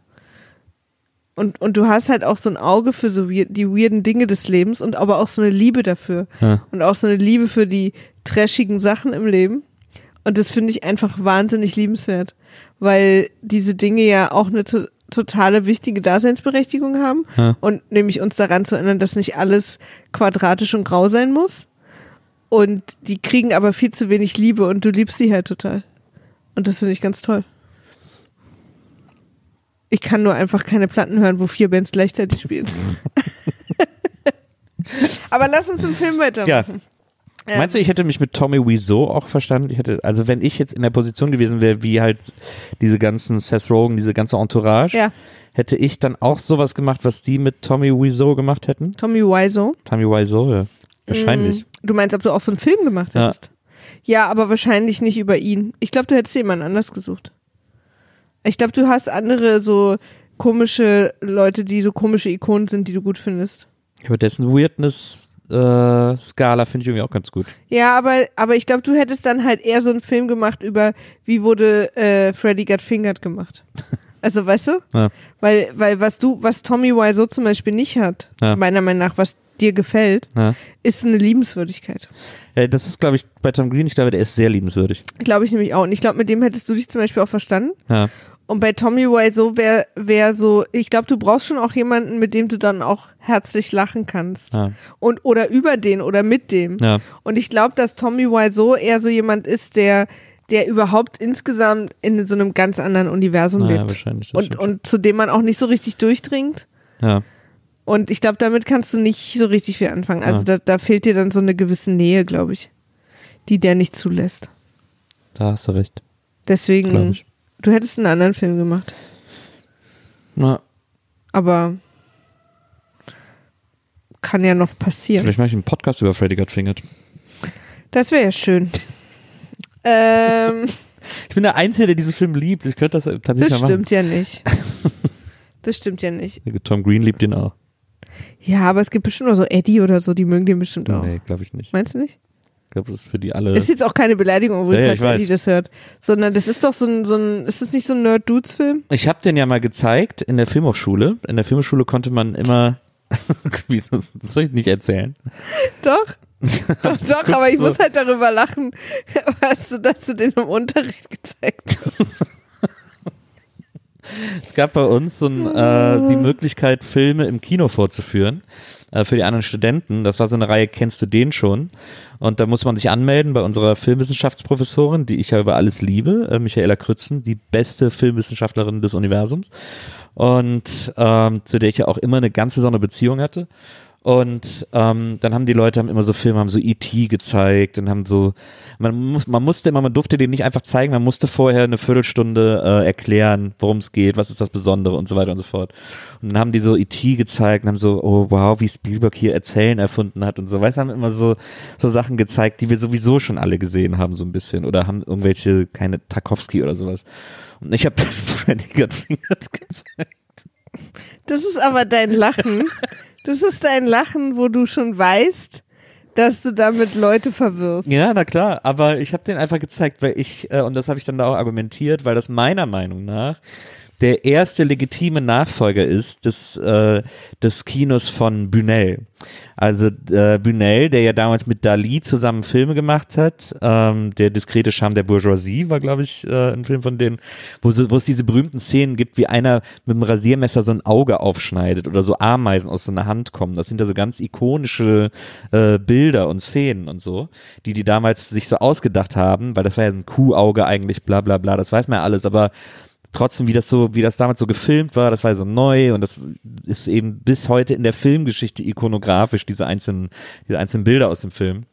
Und, und du hast halt auch so ein Auge für so weird, die weirden Dinge des Lebens und aber auch so eine Liebe dafür. Ja. Und auch so eine Liebe für die trashigen Sachen im Leben. Und das finde ich einfach wahnsinnig liebenswert. Weil diese Dinge ja auch eine totale wichtige Daseinsberechtigung haben. Ja. Und nämlich uns daran zu erinnern, dass nicht alles quadratisch und grau sein muss. Und die kriegen aber viel zu wenig Liebe und du liebst sie halt total. Und das finde ich ganz toll. Ich kann nur einfach keine Platten hören, wo vier Bands gleichzeitig spielen. (laughs) Aber lass uns im Film weitermachen. Ja. Meinst du, ich hätte mich mit Tommy Wiseau auch verstanden? Ich hätte, also wenn ich jetzt in der Position gewesen wäre, wie halt diese ganzen Seth Rogen, diese ganze Entourage, Ja. hätte ich dann auch sowas gemacht, was die mit Tommy Wiseau gemacht hätten? Tommy Wiseau. Tommy Wiseau, ja. Wahrscheinlich. Mm, Du meinst, ob du auch so einen Film gemacht Ja. hättest? Ja, aber wahrscheinlich nicht über ihn. Ich glaube, du hättest jemand anders gesucht. Ich glaube, du hast andere so komische Leute, die so komische Ikonen sind, die du gut findest. Aber dessen Weirdness-Skala finde ich irgendwie auch ganz gut. Ja, aber, aber ich glaube, du hättest dann halt eher so einen Film gemacht über, wie wurde äh, Freddy Got Fingered gemacht. (laughs) Also, weißt du? Ja. Weil, weil was du, was Tommy Wiseau zum Beispiel nicht hat, Ja. meiner Meinung nach, was dir gefällt, Ja. ist eine Liebenswürdigkeit. Äh, Das ist, glaube ich, bei Tom Green, ich glaube, der ist sehr liebenswürdig. Glaube ich nämlich auch. Und ich glaube, mit dem hättest du dich zum Beispiel auch verstanden. Ja. Und bei Tommy Wiseau wäre wär so, ich glaube, du brauchst schon auch jemanden, mit dem du dann auch herzlich lachen kannst. Ja. Und oder über den oder mit dem. Ja. Und ich glaube, dass Tommy Wiseau eher so jemand ist, der, der überhaupt insgesamt in so einem ganz anderen Universum Naja, lebt. wahrscheinlich. Und, stimmt. und zu dem man auch nicht so richtig durchdringt. ja. Und ich glaube, damit kannst du nicht so richtig viel anfangen. Also Ja. da, da fehlt dir dann so eine gewisse Nähe, glaube ich, die der nicht zulässt. Da hast du recht, glaube Deswegen, ich. Du hättest einen anderen Film gemacht. Na, Aber kann ja noch passieren. vielleicht mache ich einen Podcast über Freddy Got Fingered. Das wäre ja schön. (laughs) ähm, Ich bin der Einzige, der diesen Film liebt. Ich könnte das tatsächlich das mal stimmt ja nicht. (laughs) Das stimmt ja nicht. machen. Tom Green liebt ihn auch. Ja, aber es gibt bestimmt auch so Eddie oder so, die mögen den bestimmt auch. Nee, glaube ich nicht. Meinst du nicht? Ich glaube, das ist für die alle. Ist jetzt auch keine Beleidigung, obwohl Ja, ja, falls. Eddie das hört. Sondern das ist doch so ein, so ein ist das nicht so ein Nerd-Dudes-Film? Ich habe den ja mal gezeigt in der Filmhochschule. In der Filmhochschule konnte man immer. (laughs) Das soll ich nicht erzählen. Doch. (laughs) Doch, doch, aber ich so- muss halt darüber lachen, (laughs) weißt du, dass du den im Unterricht gezeigt hast. Es gab bei uns so ein, äh, die Möglichkeit, Filme im Kino vorzuführen äh, für die anderen Studenten. Das war so eine Reihe, kennst du den schon? Und da muss man sich anmelden bei unserer Filmwissenschaftsprofessorin, die ich ja über alles liebe, äh, Michaela Krützen, die beste Filmwissenschaftlerin des Universums und ähm, zu der ich ja auch immer eine ganz besondere Beziehung hatte. Und ähm, dann haben die Leute haben immer so Filme, haben so E.T. gezeigt und haben so, man, man musste immer, man durfte den nicht einfach zeigen, man musste vorher eine Viertelstunde äh, erklären, worum es geht, was ist das Besondere und so weiter und so fort. Und dann haben die so E.T. gezeigt und haben so, oh wow, wie Spielberg hier Erzählen erfunden hat und so. Weißt du, haben immer so, so Sachen gezeigt, die wir sowieso schon alle gesehen haben, so ein bisschen. Oder haben irgendwelche, keine Tarkovsky oder sowas. Und ich habe (laughs) Freddy Got Fingered gezeigt. Das ist aber dein Lachen. (laughs) Das ist dein Lachen, wo du schon weißt, dass du damit Leute verwirrst. Ja, na klar, aber ich habe den einfach gezeigt, weil ich, äh, und das habe ich dann da auch argumentiert, weil das meiner Meinung nach der erste legitime Nachfolger ist des, äh, des Kinos von Bunel. Also äh, Bunel, der ja damals mit Dali zusammen Filme gemacht hat, ähm, der diskrete Charme der Bourgeoisie war, glaube ich, äh, ein Film von denen, wo, so, wo es diese berühmten Szenen gibt, wie einer mit dem Rasiermesser so ein Auge aufschneidet oder so Ameisen aus so einer Hand kommen. Das sind ja so ganz ikonische äh, Bilder und Szenen und so, die die damals sich so ausgedacht haben, weil das war ja ein Kuhauge eigentlich, bla bla bla, das weiß man ja alles, aber trotzdem, wie das so, wie das damals so gefilmt war, das war so neu und das ist eben bis heute in der Filmgeschichte ikonografisch, diese einzelnen, diese einzelnen Bilder aus dem Film.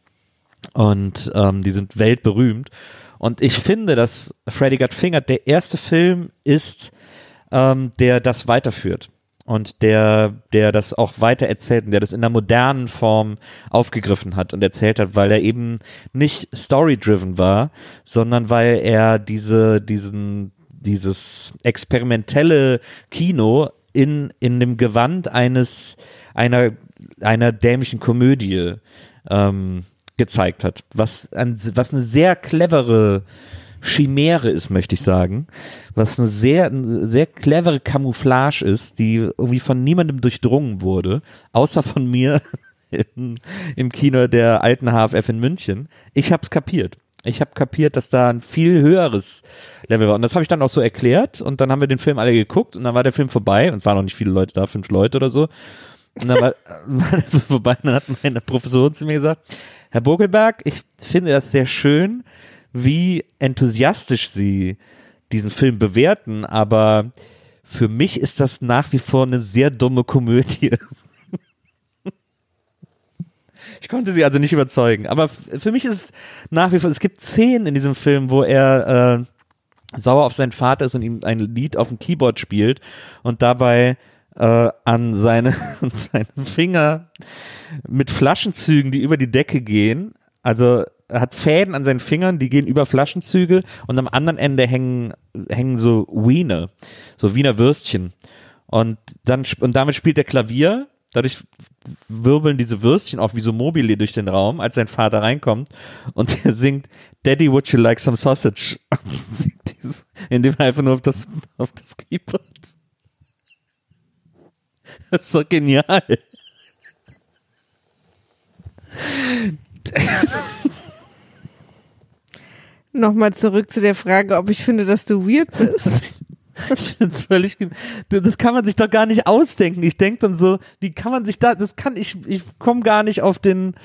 Und ähm, die sind weltberühmt. Und ich finde, dass Freddy Got Fingered der erste Film ist, ähm, der das weiterführt. Und der, der das auch weiter erzählt und der das in einer modernen Form aufgegriffen hat und erzählt hat, weil er eben nicht story-driven war, sondern weil er diese, diesen, dieses experimentelle Kino in, in dem Gewand eines, einer, einer dämlichen Komödie ähm, gezeigt hat, was, ein, was eine sehr clevere Chimäre ist, möchte ich sagen, was eine sehr, eine sehr clevere Camouflage ist, die irgendwie von niemandem durchdrungen wurde, außer von mir (laughs) im, im Kino der alten HFF in München. Ich hab's kapiert. Ich habe kapiert, dass da ein viel höheres Level war. Und das habe ich dann auch so erklärt. Und dann haben wir den Film alle geguckt und dann war der Film vorbei und waren noch nicht viele Leute da, fünf Leute oder so. Und dann war, (laughs) war der Film vorbei und dann hat meine Professorin zu mir gesagt, Herr Bogelberg, ich finde das sehr schön, wie enthusiastisch Sie diesen Film bewerten, aber für mich ist das nach wie vor eine sehr dumme Komödie. (laughs) Ich konnte sie also nicht überzeugen. Aber für mich ist es nach wie vor, es gibt Szenen in diesem Film, wo er äh, sauer auf seinen Vater ist und ihm ein Lied auf dem Keyboard spielt und dabei äh, an seine, (laughs) an seine Finger mit Flaschenzügen, die über die Decke gehen, also er hat Fäden an seinen Fingern, die gehen über Flaschenzüge und am anderen Ende hängen, hängen so Wiener, so Wiener Würstchen. Und dann und damit spielt er Klavier. Dadurch wirbeln diese Würstchen auch wie so Mobile durch den Raum, als sein Vater reinkommt und er singt Daddy, would you like some sausage? (laughs) Und singt dieses, indem er einfach nur auf das, auf das Keyboard. (laughs) Das ist doch genial. Nochmal zurück zu der Frage, ob ich finde, dass du weird bist. (laughs) Ich find's völlig, das kann man sich doch gar nicht ausdenken. Ich denke dann so, wie kann man sich da, das kann ich, ich komme gar nicht auf den,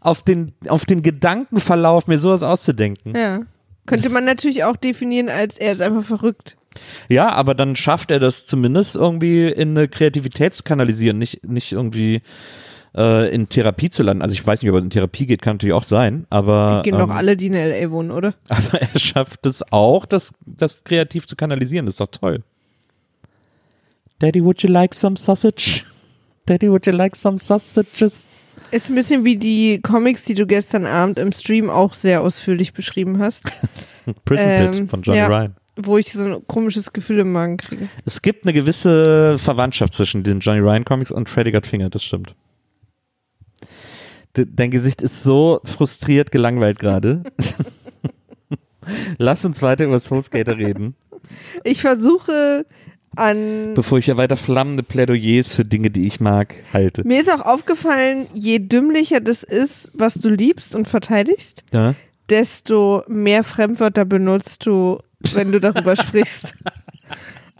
auf den, auf den Gedankenverlauf, mir sowas auszudenken. Ja. Könnte man natürlich auch definieren als, er ist einfach verrückt. Ja, aber dann schafft er das zumindest irgendwie in eine Kreativität zu kanalisieren, nicht, nicht irgendwie äh, in Therapie zu landen. Also ich weiß nicht, ob er in Therapie geht, kann natürlich auch sein, aber, Gehen doch ähm, alle, die in L.A. wohnen, oder? (laughs) aber er schafft es auch, das, das kreativ zu kanalisieren. Das ist doch toll. Daddy, would you like some sausage? Daddy, would you like some sausages? Ist ein bisschen wie die Comics, die du gestern Abend im Stream auch sehr ausführlich beschrieben hast, (laughs) Prison Pit Ähm, von Johnny ja. Ryan. wo ich so ein komisches Gefühl im Magen kriege. Es gibt eine gewisse Verwandtschaft zwischen den Johnny Ryan Comics und Freddy Got Finger, das stimmt. De dein Gesicht ist so frustriert gelangweilt gerade. (laughs) Lass uns weiter über Soul Skater reden, Ich versuche an. bevor ich hier weiter flammende Plädoyers für Dinge, die ich mag, halte. Mir ist auch aufgefallen, je dümmlicher das ist, was du liebst und verteidigst, Ja? desto mehr Fremdwörter benutzt du, wenn du darüber (laughs) sprichst.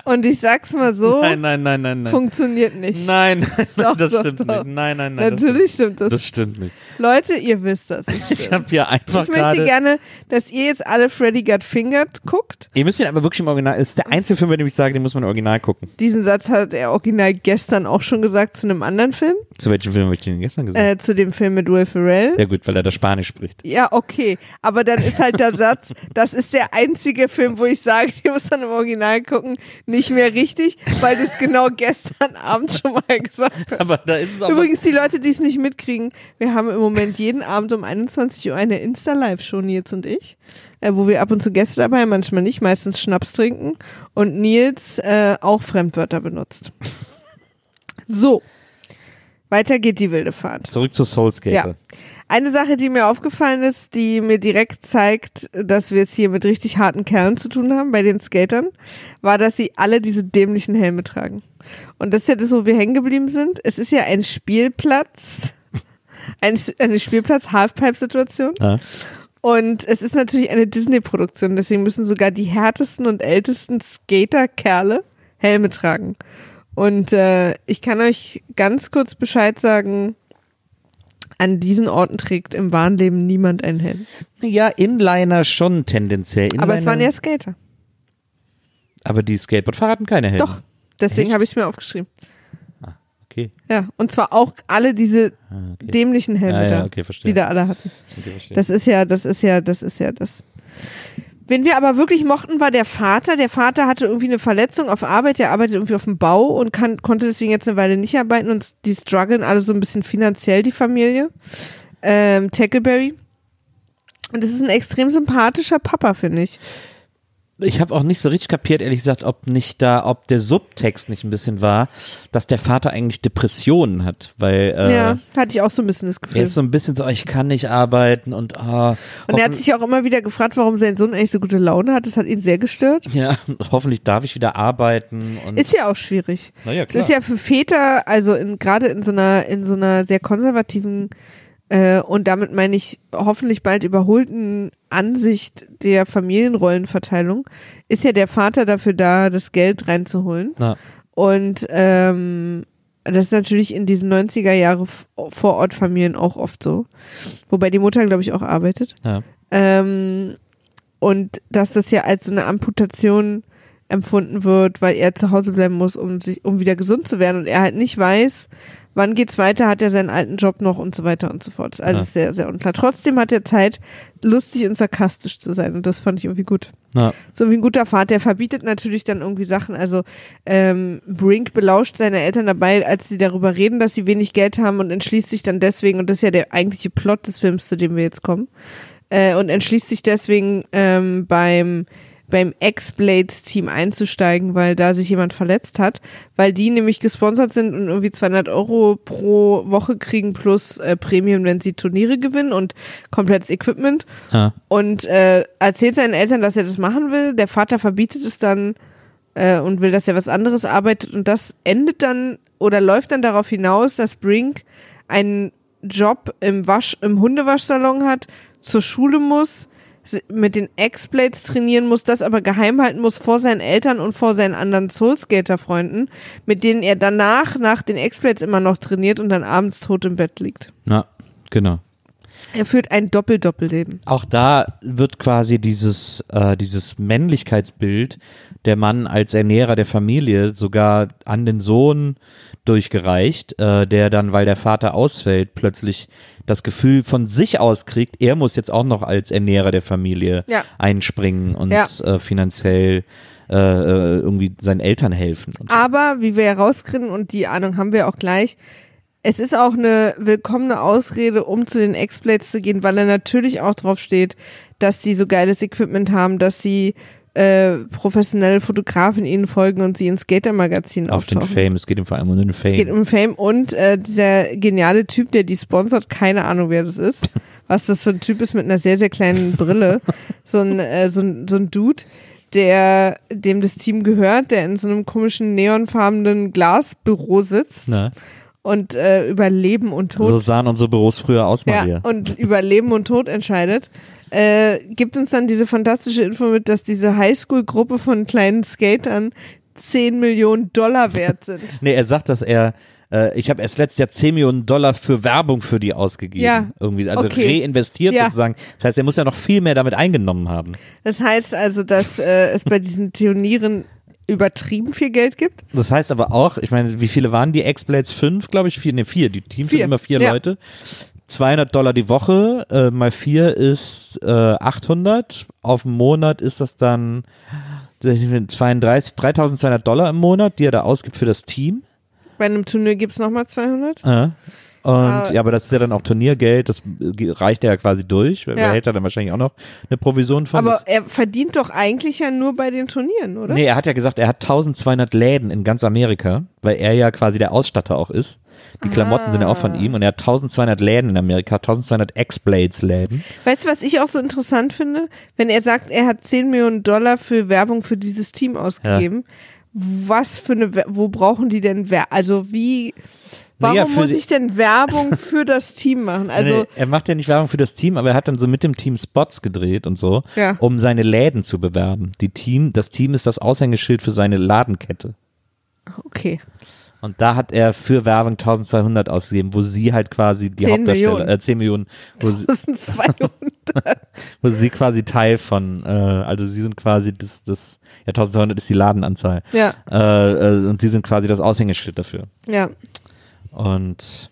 Und ich sag's mal so, Nein, nein, nein, nein, nein. funktioniert nicht. Nein, (laughs) nein, Doch, das doch, stimmt doch. nicht. Nein, nein, nein. Natürlich stimmt das. Das stimmt, das nicht. Leute, ihr wisst das. Ich habe hier einfach Ich möchte gerne, dass ihr jetzt alle Freddy Got Fingered guckt. Ihr müsst ihn aber wirklich im Original. Es ist der einzige Film, bei dem ich sage, den muss man im Original gucken. Diesen Satz hat er original gestern auch schon gesagt zu einem anderen Film, Zu welchem Film habe ich den gestern gesagt? äh, zu dem Film mit Will Ferrell. ja gut, weil er da Spanisch spricht. Ja, okay. Aber dann ist halt der (laughs) Satz, das ist der einzige Film, wo ich sage, (laughs) den muss man im Original gucken, nicht mehr richtig, weil du es genau gestern Abend schon mal gesagt hast. Aber da ist es auch. Übrigens, die Leute, die es nicht mitkriegen, wir haben im Moment jeden Abend um 21 Uhr eine Insta-Live-Show, Nils und ich, äh, wo wir ab und zu Gäste dabei, manchmal nicht, meistens Schnaps trinken und Nils äh, auch Fremdwörter benutzt. So, weiter geht die wilde Fahrt. Zurück zu Soul Skater. Ja. Eine Sache, die mir aufgefallen ist, die mir direkt zeigt, dass wir es hier mit richtig harten Kerlen zu tun haben bei den Skatern, war, dass sie alle diese dämlichen Helme tragen. Und das ist ja das, wo wir hängen geblieben sind. Es ist ja ein Spielplatz, (laughs) ein, eine Spielplatz-Halfpipe-Situation. Ja. Und es ist natürlich eine Disney-Produktion, deswegen müssen sogar die härtesten und ältesten Skater-Kerle Helme tragen. Und äh, ich kann euch ganz kurz Bescheid sagen, an diesen Orten trägt im wahren Leben niemand einen Helm. Ja, Inliner schon tendenziell. Inliner, Aber es waren ja Skater. Aber die Skateboardfahrer hatten keine Helme. Doch. Deswegen habe ich es mir aufgeschrieben. Okay. Ja, und zwar auch alle diese Ah, okay. dämlichen Helme Ja, ja, da, okay, die da alle hatten. okay. Das ist ja, das ist ja, das ist ja das. Wen wir aber wirklich mochten, war der Vater. Der Vater hatte irgendwie eine Verletzung auf Arbeit. Der arbeitet irgendwie auf dem Bau und kann, konnte deswegen jetzt eine Weile nicht arbeiten und die strugglen alle so ein bisschen finanziell, die Familie. Ähm, Tackleberry. Und das ist ein extrem sympathischer Papa, finde ich. Ich habe auch nicht so richtig kapiert, ehrlich gesagt, ob nicht da, ob der Subtext nicht ein bisschen war, dass der Vater eigentlich Depressionen hat, weil äh, ja, hatte ich auch so ein bisschen das Gefühl. er ist so ein bisschen so, oh, ich kann nicht arbeiten und ah, und er hat sich auch immer wieder gefragt, warum sein Sohn eigentlich so gute Laune hat. Das hat ihn sehr gestört. ja, hoffentlich darf ich wieder arbeiten und Ist ja auch schwierig. naja, Es ist ja für Väter, also in, gerade in so einer, in so einer sehr konservativen äh, und damit meine ich hoffentlich bald überholten Ansicht der Familienrollenverteilung, ist ja der Vater dafür da, das Geld reinzuholen. Na, Und ähm, das ist natürlich in diesen 90er Jahre Vorortfamilien auch oft so. Wobei die Mutter, glaube ich, auch arbeitet. ja. Ähm, und dass das ja als so eine Amputation empfunden wird, weil er zu Hause bleiben muss, um sich, um wieder gesund zu werden und er halt nicht weiß, wann geht's weiter, hat er seinen alten Job noch und so weiter und so fort. Das ist alles Ja. sehr, sehr unklar. Trotzdem hat er Zeit, lustig und sarkastisch zu sein und das fand ich irgendwie gut. Na, So wie ein guter Vater, der verbietet natürlich dann irgendwie Sachen. Also ähm, Brink belauscht seine Eltern dabei, als sie darüber reden, dass sie wenig Geld haben und entschließt sich dann deswegen, und das ist ja der eigentliche Plot des Films, zu dem wir jetzt kommen, äh, und entschließt sich deswegen ähm, beim beim X-Blades-Team einzusteigen, weil da sich jemand verletzt hat, weil die nämlich gesponsert sind und irgendwie 200 Euro pro Woche kriegen plus äh, Premium, wenn sie Turniere gewinnen und komplettes Equipment ah, und äh, erzählt seinen Eltern, dass er das machen will. Der Vater verbietet es dann äh, und will, dass er was anderes arbeitet. Und das endet dann oder läuft dann darauf hinaus, dass Brink einen Job im Wasch, im Hundewaschsalon hat, zur Schule muss, mit den X-Blades trainieren muss, das aber geheim halten muss vor seinen Eltern und vor seinen anderen Soulskater-Freunden, mit denen er danach nach den X-Blades immer noch trainiert und dann abends tot im Bett liegt. na, genau. Er führt ein Doppel-Doppelleben. Auch da wird quasi dieses, äh, dieses Männlichkeitsbild der Mann als Ernährer der Familie sogar an den Sohn durchgereicht, äh, der dann, weil der Vater ausfällt, plötzlich das Gefühl von sich aus kriegt, er muss jetzt auch noch als Ernährer der Familie Ja. einspringen und Ja. äh, finanziell äh, äh, irgendwie seinen Eltern helfen. So. Aber wie wir herauskriegen, und die Ahnung haben wir auch gleich, es ist auch eine willkommene Ausrede, um zu den X-Blades zu gehen, weil er natürlich auch drauf steht, dass sie so geiles Equipment haben, dass sie äh, professionelle Fotografen ihnen folgen und sie ins Skater-Magazin auf den. Fame, es geht ihm vor allem um den Fame. Es geht um Fame und äh, dieser geniale Typ, der die sponsert, keine Ahnung, wer das ist. (laughs) Was das für ein Typ ist mit einer sehr, sehr kleinen Brille. So ein, äh, so ein, so ein Dude, der, dem das Team gehört, der in so einem komischen neonfarbenen Glasbüro sitzt Ne? Und äh, über Leben und Tod So sahen unsere Büros früher aus, Maria. ja, und über Leben und Tod entscheidet, äh, gibt uns dann diese fantastische Info mit, dass diese Highschool-Gruppe von kleinen Skatern 10 Millionen Dollar wert sind. (laughs) Nee, er sagt, dass er, äh, ich habe erst letztes Jahr 10 Millionen Dollar für Werbung für die ausgegeben. Ja, Irgendwie, also okay. reinvestiert Ja. sozusagen. Das heißt, er muss ja noch viel mehr damit eingenommen haben. Das heißt also, dass äh, es bei diesen Turnieren übertrieben viel Geld gibt. Das heißt aber auch, ich meine, wie viele waren die X-Blades? Fünf, glaube ich, vier, ne, vier. Die Teams Vier, sind immer vier ja. Leute. 200 Dollar die Woche, äh, mal vier ist äh, 800. Auf dem Monat ist das dann 32, 3200 Dollar im Monat, die er da ausgibt für das Team. Bei einem Turnier gibt es nochmal 200. Äh. Und Aber- ja, aber das ist ja dann auch Turniergeld, das äh, reicht er ja quasi durch. Ja. hält er dann wahrscheinlich auch noch eine Provision von? Aber er verdient doch eigentlich ja nur bei den Turnieren, oder? nee, er hat ja gesagt, er hat 1200 Läden in ganz Amerika, weil er ja quasi der Ausstatter auch ist. Die Klamotten sind ja auch von Ah. ihm und er hat 1200 Läden in Amerika, 1200 X-Blades Läden. Weißt du, was ich auch so interessant finde? Wenn er sagt, er hat 10 Millionen Dollar für Werbung für dieses Team ausgegeben. Was für eine, wo brauchen die denn, Wer also wie, warum Naja, muss ich denn Werbung für das Team machen? (laughs) Also, nee, er macht ja nicht Werbung für das Team, aber er hat dann so mit dem Team Spots gedreht und so, Ja. um seine Läden zu bewerben. Die Team, das Team ist das Aushängeschild für seine Ladenkette. okay. Und da hat er für Werbung 1200 ausgegeben, wo sie halt quasi die 10 Hauptdarsteller, Millionen. äh, 10 Millionen, wo sie, Das sind 200. wo sie quasi Teil von, äh, also sie sind quasi das, das, ja 1200 ist die Ladenanzahl. ja, Äh, äh, und sie sind quasi das Aushängeschild dafür. ja. Und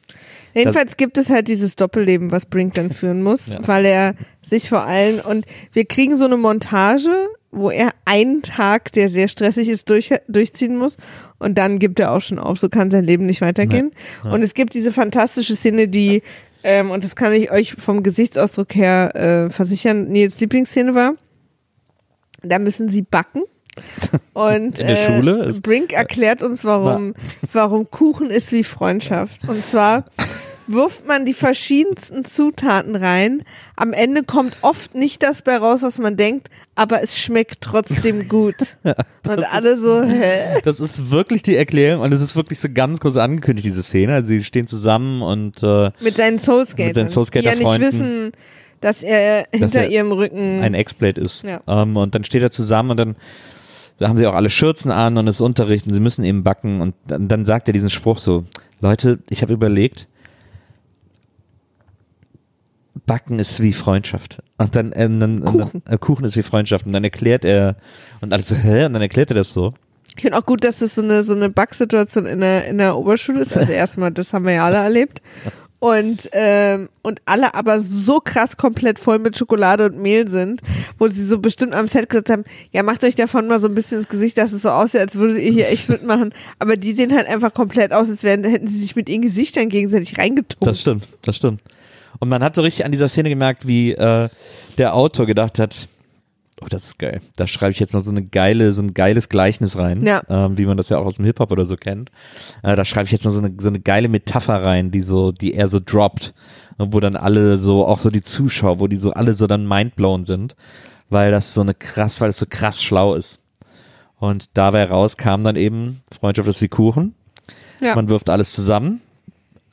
Jedenfalls gibt es halt dieses Doppelleben, was Brink dann führen muss, (laughs) Ja. weil er sich vor allem und wir kriegen so eine Montage, wo er einen Tag, der sehr stressig ist, durch, durchziehen muss und dann gibt er auch schon auf, so kann sein Leben nicht weitergehen. Ja. Und es gibt diese fantastische Szene, die, ähm, und das kann ich euch vom Gesichtsausdruck her äh, versichern, Nils Lieblingsszene war. Da müssen sie backen. (laughs) Und In der äh, Schule Brink erklärt uns, warum, warum Kuchen ist wie Freundschaft. Und zwar wirft man die verschiedensten Zutaten rein. Am Ende kommt oft nicht das bei raus, was man denkt, aber es schmeckt trotzdem gut. (laughs) Und alle so, hä? das ist wirklich die Erklärung und es ist wirklich so ganz kurz angekündigt, diese Szene. Also sie stehen zusammen und äh, Mit seinen Soulskatern, Mit seinen die ja nicht wissen, dass er hinter er ihrem Rücken ein X-Blade ist. Ja. Ähm, und dann steht er zusammen und dann da haben sie auch alle Schürzen an und es ist Unterricht und sie müssen eben backen und dann, dann sagt er diesen Spruch so, Leute, ich habe überlegt, Backen ist wie Freundschaft. Und dann, ähm, dann, Kuchen. Dann, äh, Kuchen ist wie Freundschaft. Und dann erklärt er, und alle so, hä? Und dann erklärt er das so. Ich finde auch gut, dass das so eine, so eine Backsituation in der, in der Oberschule ist. Also erstmal, das haben wir ja alle erlebt. Und, ähm, und alle aber so krass komplett voll mit Schokolade und Mehl sind, wo sie so bestimmt am Set gesagt haben, ja, macht euch davon mal so ein bisschen ins Gesicht, dass es so aussieht, als würdet ihr hier echt mitmachen. Aber die sehen halt einfach komplett aus, als wären, hätten sie sich mit ihren Gesichtern gegenseitig reingetunkt. Das stimmt, das stimmt. Und man hat so richtig an dieser Szene gemerkt, wie äh, der Autor gedacht hat, oh, das ist geil. Da schreibe ich jetzt mal so eine geile, so ein geiles Gleichnis rein, Ja. ähm, wie man das ja auch aus dem Hip-Hop oder so kennt. Äh, da schreibe ich jetzt mal so eine, so eine geile Metapher rein, die so, die er so droppt. Und wo dann alle so, auch so die Zuschauer, wo die so alle so dann mindblown sind, weil das so eine krass, weil es so krass schlau ist. Und dabei raus kam dann eben, Freundschaft ist wie Kuchen. Ja. Man wirft alles zusammen.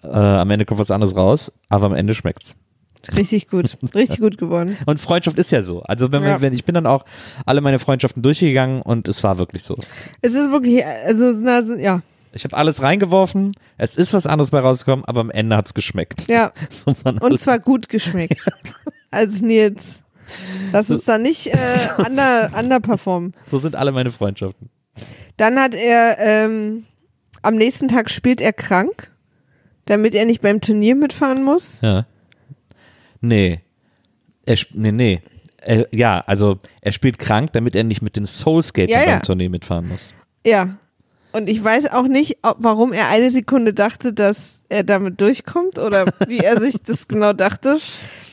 Äh, am Ende kommt was anderes raus, aber am Ende schmeckt's. Richtig gut. Richtig gut geworden. (laughs) Und Freundschaft ist ja so. Also wenn, Ja. wenn ich bin dann auch alle meine Freundschaften durchgegangen und es war wirklich so. Es ist wirklich, also, na, ja. Ich habe alles reingeworfen, es ist was anderes bei rausgekommen, aber am Ende hat's geschmeckt. Ja. (laughs) So Und zwar gut geschmeckt. (laughs) Als Nils. Lass uns da nicht äh, under, underperformen. so sind alle meine Freundschaften. Dann hat er, ähm, am nächsten Tag spielt er krank, damit er nicht beim Turnier mitfahren muss. Ja. Nee. Er, nee, nee. Er, ja, also er spielt krank, damit er nicht mit den Soulskatern Ja, ja. beim Tournee mitfahren muss. Ja. Und ich weiß auch nicht, ob, warum er eine Sekunde dachte, dass er damit durchkommt oder (laughs) wie er sich das genau dachte.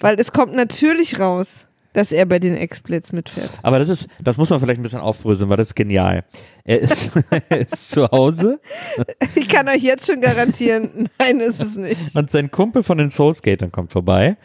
Weil es kommt natürlich raus, dass er bei den X-Blitz mitfährt. Aber das ist, das muss man vielleicht ein bisschen aufbröseln, weil das ist genial. Er ist, (laughs) (laughs) er ist zu Hause Ich kann euch jetzt schon garantieren, nein, ist es nicht. und sein Kumpel von den Soulskatern kommt vorbei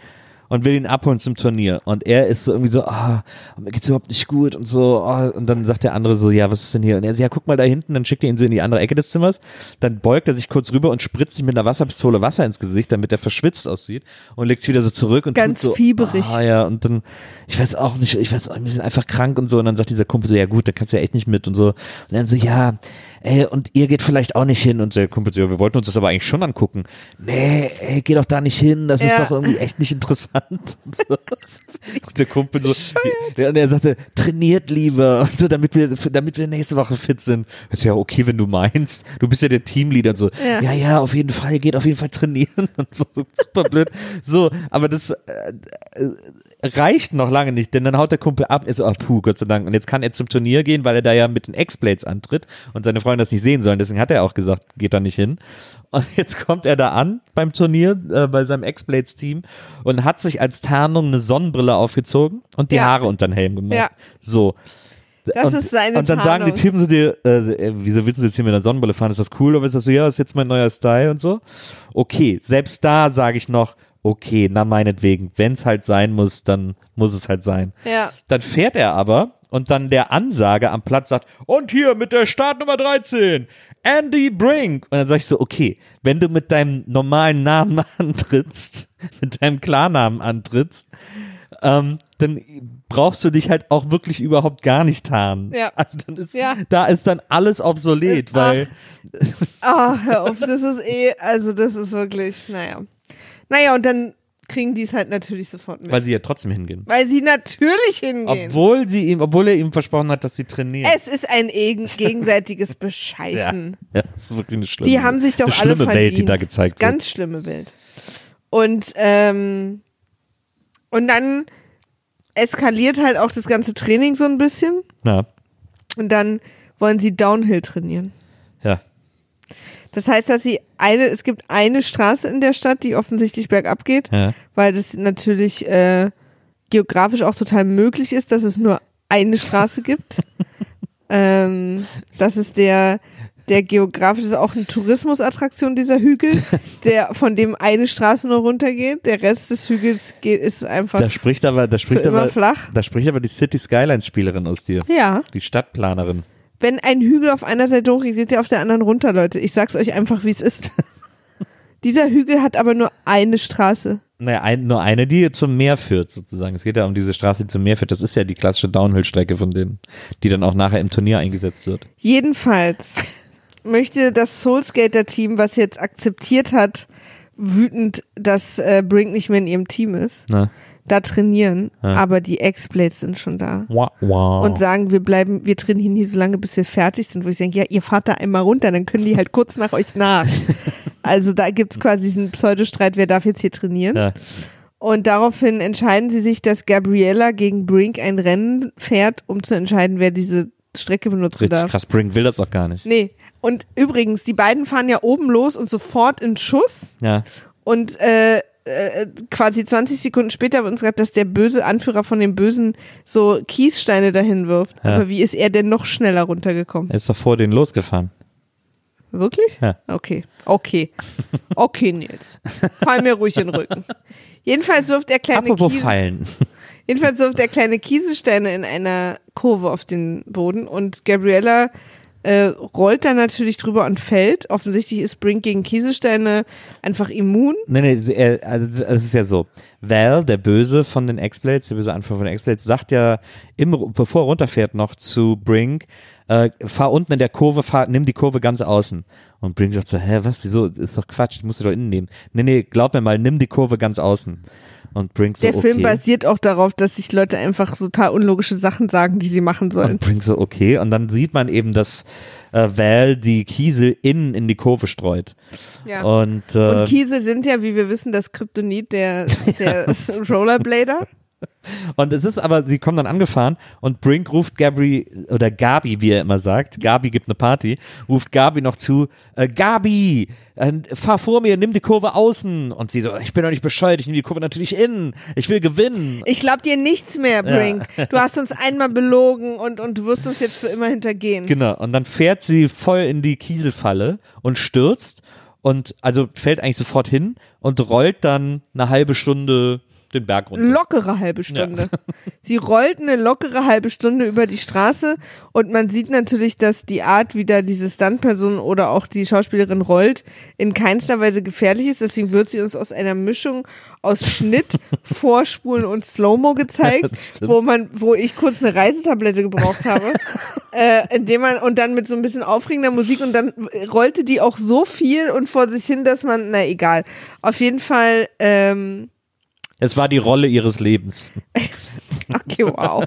und will ihn abholen zum Turnier. Und er ist so irgendwie so, ah, mir geht's überhaupt nicht gut und so. ah. und dann sagt der andere so, ja, was ist denn hier? Und er so, ja, guck mal da hinten. Dann schickt er ihn so in die andere Ecke des Zimmers. Dann beugt er sich kurz rüber und spritzt sich mit einer Wasserpistole Wasser ins Gesicht, damit er verschwitzt aussieht und legt wieder so zurück und Ganz tut so, fieberig. Ah, ja, und dann, ich weiß auch nicht, ich weiß auch, wir sind einfach krank und so. Und dann sagt dieser Kumpel so, ja gut, da kannst du ja echt nicht mit und so. Und dann so, ja, ey, und ihr geht vielleicht auch nicht hin. Und der Kumpel so, ja, wir wollten uns das aber eigentlich schon angucken. Nee, ey, geh doch da nicht hin, das ist Ja. doch irgendwie echt nicht interessant. Und, so. (laughs) und der Kumpel so, der, der sagte, trainiert lieber, und so, damit wir, damit wir nächste Woche fit sind. Ich so, ja, okay, wenn du meinst. Du bist ja der Teamleader und so. Ja. Ja, ja, auf jeden Fall, geht auf jeden Fall trainieren. (laughs) Und so, super blöd. So, aber das, äh, reicht noch lange nicht, denn dann haut der Kumpel ab. Er so, ah, puh, Gott sei Dank. Und jetzt kann er zum Turnier gehen, weil er da ja mit den X-Blades antritt und seine Freunde das nicht sehen sollen. Deswegen hat er auch gesagt, geht da nicht hin. Und jetzt kommt er da an beim Turnier äh, bei seinem X-Blades-Team und hat sich als Tarnung eine Sonnenbrille aufgezogen und die Ja. Haare unter den Helm gemacht. Ja. So. Das und, ist seine Und dann sagen die Tarnung. Typen zu dir, äh, wieso willst du jetzt hier mit einer Sonnenbrille fahren? Ist das cool? Oder ist das so, ja, ist jetzt mein neuer Style und so? Okay, selbst da sage ich noch, okay, na meinetwegen, wenn es halt sein muss, dann muss es halt sein. Ja. Dann fährt er aber und dann der Ansage am Platz sagt, und hier mit der Startnummer 13, Andy Brink. Und dann sag ich so, okay, wenn du mit deinem normalen Namen (laughs) antrittst, mit deinem Klarnamen antrittst, ähm, dann brauchst du dich halt auch wirklich überhaupt gar nicht tarnen. Ja. Also dann ist, Ja. da ist dann alles obsolet, Ach. weil Ah, hör auf, das ist eh, also das ist wirklich, naja. Naja, und dann kriegen die es halt natürlich sofort mit. weil sie ja trotzdem hingehen. Weil sie natürlich hingehen. Obwohl sie ihm, obwohl er ihm versprochen hat, dass sie trainieren. es ist ein egen- gegenseitiges (laughs) Bescheißen. Ja, das ist wirklich eine schlimme, Die haben sich doch eine alle schlimme verdient. Welt, die da gezeigt wird. Ganz schlimme Welt. Und, ähm, und dann eskaliert halt auch das ganze Training so ein bisschen. Ja, Und dann wollen sie Downhill trainieren. ja. Das heißt, dass sie eine, es gibt eine Straße in der Stadt, die offensichtlich bergab geht, Ja. weil das natürlich äh, geografisch auch total möglich ist, dass es nur eine Straße gibt. (laughs) ähm, das ist der, der geografisch ist auch eine Tourismusattraktion, dieser Hügel, (laughs) der, von dem eine Straße nur runtergeht. Der Rest des Hügels geht, ist einfach Da spricht aber, da spricht immer aber, flach. da spricht aber die City Skylines Spielerin aus dir. Ja, Die Stadtplanerin. Wenn ein Hügel auf einer Seite hochgeht, geht der auf der anderen runter, Leute. Ich sag's euch einfach, wie es ist. (laughs) Dieser Hügel hat aber nur eine Straße. Naja, ein, nur eine, die zum Meer führt, sozusagen. Es geht ja um diese Straße, die zum Meer führt. Das ist ja die klassische Downhill-Strecke von denen, die dann auch nachher im Turnier eingesetzt wird. Jedenfalls möchte das Soulskater-Team, was jetzt akzeptiert hat, wütend, dass äh, Brink nicht mehr in ihrem Team ist, Ne? Da trainieren, Ja. aber die X-Blades sind schon da. Wow. wow. Und sagen, wir bleiben, wir trainieren hier so lange, bis wir fertig sind, wo ich denke, ja, ihr fahrt da einmal runter, dann können die halt kurz nach euch nach. (laughs) Also da gibt's quasi diesen Pseudostreit, wer darf jetzt hier trainieren. ja. Und daraufhin entscheiden sie sich, dass Gabriella gegen Brink ein Rennen fährt, um zu entscheiden, wer diese Strecke benutzen Richtig darf. krass. Brink will das auch gar nicht. Nee. Und übrigens, die beiden fahren ja oben los und sofort in Schuss. Ja. Und äh, äh, quasi 20 Sekunden später wird uns gesagt, dass der böse Anführer von den Bösen so Kiessteine dahin wirft. Ja. Aber wie ist er denn noch schneller runtergekommen? Er ist doch vor denen losgefahren. Wirklich? Ja. Okay. Okay. Okay, Nils. Fall mir ruhig in den Rücken. Jedenfalls wirft er kleine Apropos Kies Fallen. Jedenfalls wirft er kleine Kieselsteine in einer Kurve auf den Boden und Gabriella äh, rollt dann natürlich drüber und fällt. Offensichtlich ist Brink gegen Kieselsteine einfach immun. Nee, nee, sie- er, also es ist ja so. Val, der Böse von den X-Blades, der böse Anführer von den X-Blades, sagt ja, im, bevor er runterfährt, noch zu Brink, äh, fahr unten in der Kurve, fahr, nimm die Kurve ganz außen. Und Brink sagt so, hä, was, wieso, ist doch Quatsch, ich muss sie doch innen nehmen. Nee, nee, glaub mir mal, nimm die Kurve ganz außen. Und Brink so, Der okay. Film basiert auch darauf, dass sich Leute einfach total unlogische Sachen sagen, die sie machen sollen. Und Brink so, okay. Und dann sieht man eben, dass äh, Val die Kiesel innen in die Kurve streut. Ja. Und, äh, Und Kiesel sind ja, wie wir wissen, das Kryptonit der, der (laughs) Rollerblader. Und es ist aber, sie kommen dann angefahren und Brink ruft Gabri, oder Gabi, wie er immer sagt, Gabi gibt eine Party, ruft Gabi noch zu, äh, Gabi, äh, fahr vor mir, nimm die Kurve außen. Und sie so, ich bin doch nicht bescheuert, ich nehme die Kurve natürlich innen, ich will gewinnen. Ich glaub dir nichts mehr, Brink. Du hast uns einmal belogen und, und du wirst uns jetzt für immer hintergehen. Genau, und dann fährt sie voll in die Kieselfalle und stürzt und also fällt eigentlich sofort hin und rollt dann eine halbe Stunde den Berg runter. lockere halbe Stunde. (laughs) Sie rollt eine lockere halbe Stunde über die Straße und man sieht natürlich, dass die Art, wie da diese Stuntperson oder auch die Schauspielerin rollt, in keinster Weise gefährlich ist. Deswegen wird sie uns aus einer Mischung aus Schnitt, (laughs) Vorspulen und Slow-Mo gezeigt, stimmt. wo man, wo ich kurz eine Reisetablette gebraucht habe, (laughs) äh, indem man und dann mit so ein bisschen aufregender Musik und dann rollte die auch so viel und vor sich hin, dass man, na egal. Auf jeden Fall, ähm, Es war die Rolle ihres Lebens. (laughs) Okay, wow.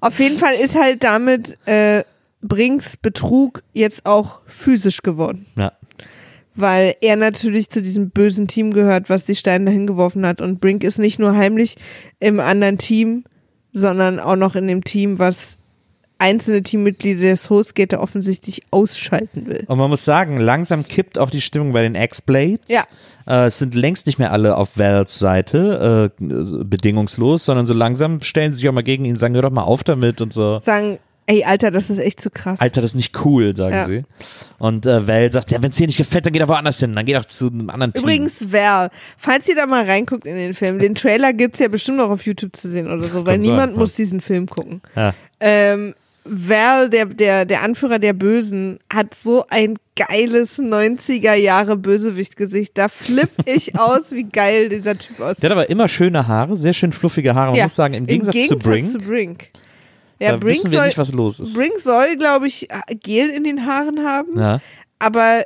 Auf jeden Fall ist halt damit äh, Brinks Betrug jetzt auch physisch geworden. Ja. Weil er natürlich zu diesem bösen Team gehört, was die Steine dahin geworfen hat. Und Brink ist nicht nur heimlich im anderen Team, sondern auch noch in dem Team, was einzelne Teammitglieder des Hostgator offensichtlich ausschalten will. Und man muss sagen, langsam kippt auch die Stimmung bei den X-Blades. Ja. Äh, es sind längst nicht mehr alle auf Vals Seite, äh, bedingungslos, sondern so langsam stellen sie sich auch mal gegen ihn, sagen, hör doch mal auf damit und so. Sagen, ey, Alter, das ist echt zu krass. Alter, das ist nicht cool, sagen Ja. sie. Und äh, Val sagt, ja, wenn es dir nicht gefällt, dann geh doch woanders hin, dann geh doch zu einem anderen Team. Übrigens, Val, falls ihr da mal reinguckt in den Film, den Trailer gibt's ja bestimmt auch auf YouTube zu sehen oder so, weil Kann sein, niemand ja. muss diesen Film gucken. Ja. Ähm, Val, der, der, der Anführer der Bösen, hat so ein geiles 90er Jahre Bösewichtgesicht. Da flipp (laughs) ich aus, wie geil dieser Typ aussieht. Der hat aber immer schöne Haare, sehr schön fluffige Haare. Man Ja, muss sagen, im Gegensatz, zu Brink, zu Brink. Ja, da Brink wissen wir soll, nicht, was los ist. Brink soll, glaube ich, Gel in den Haaren haben. ja. Aber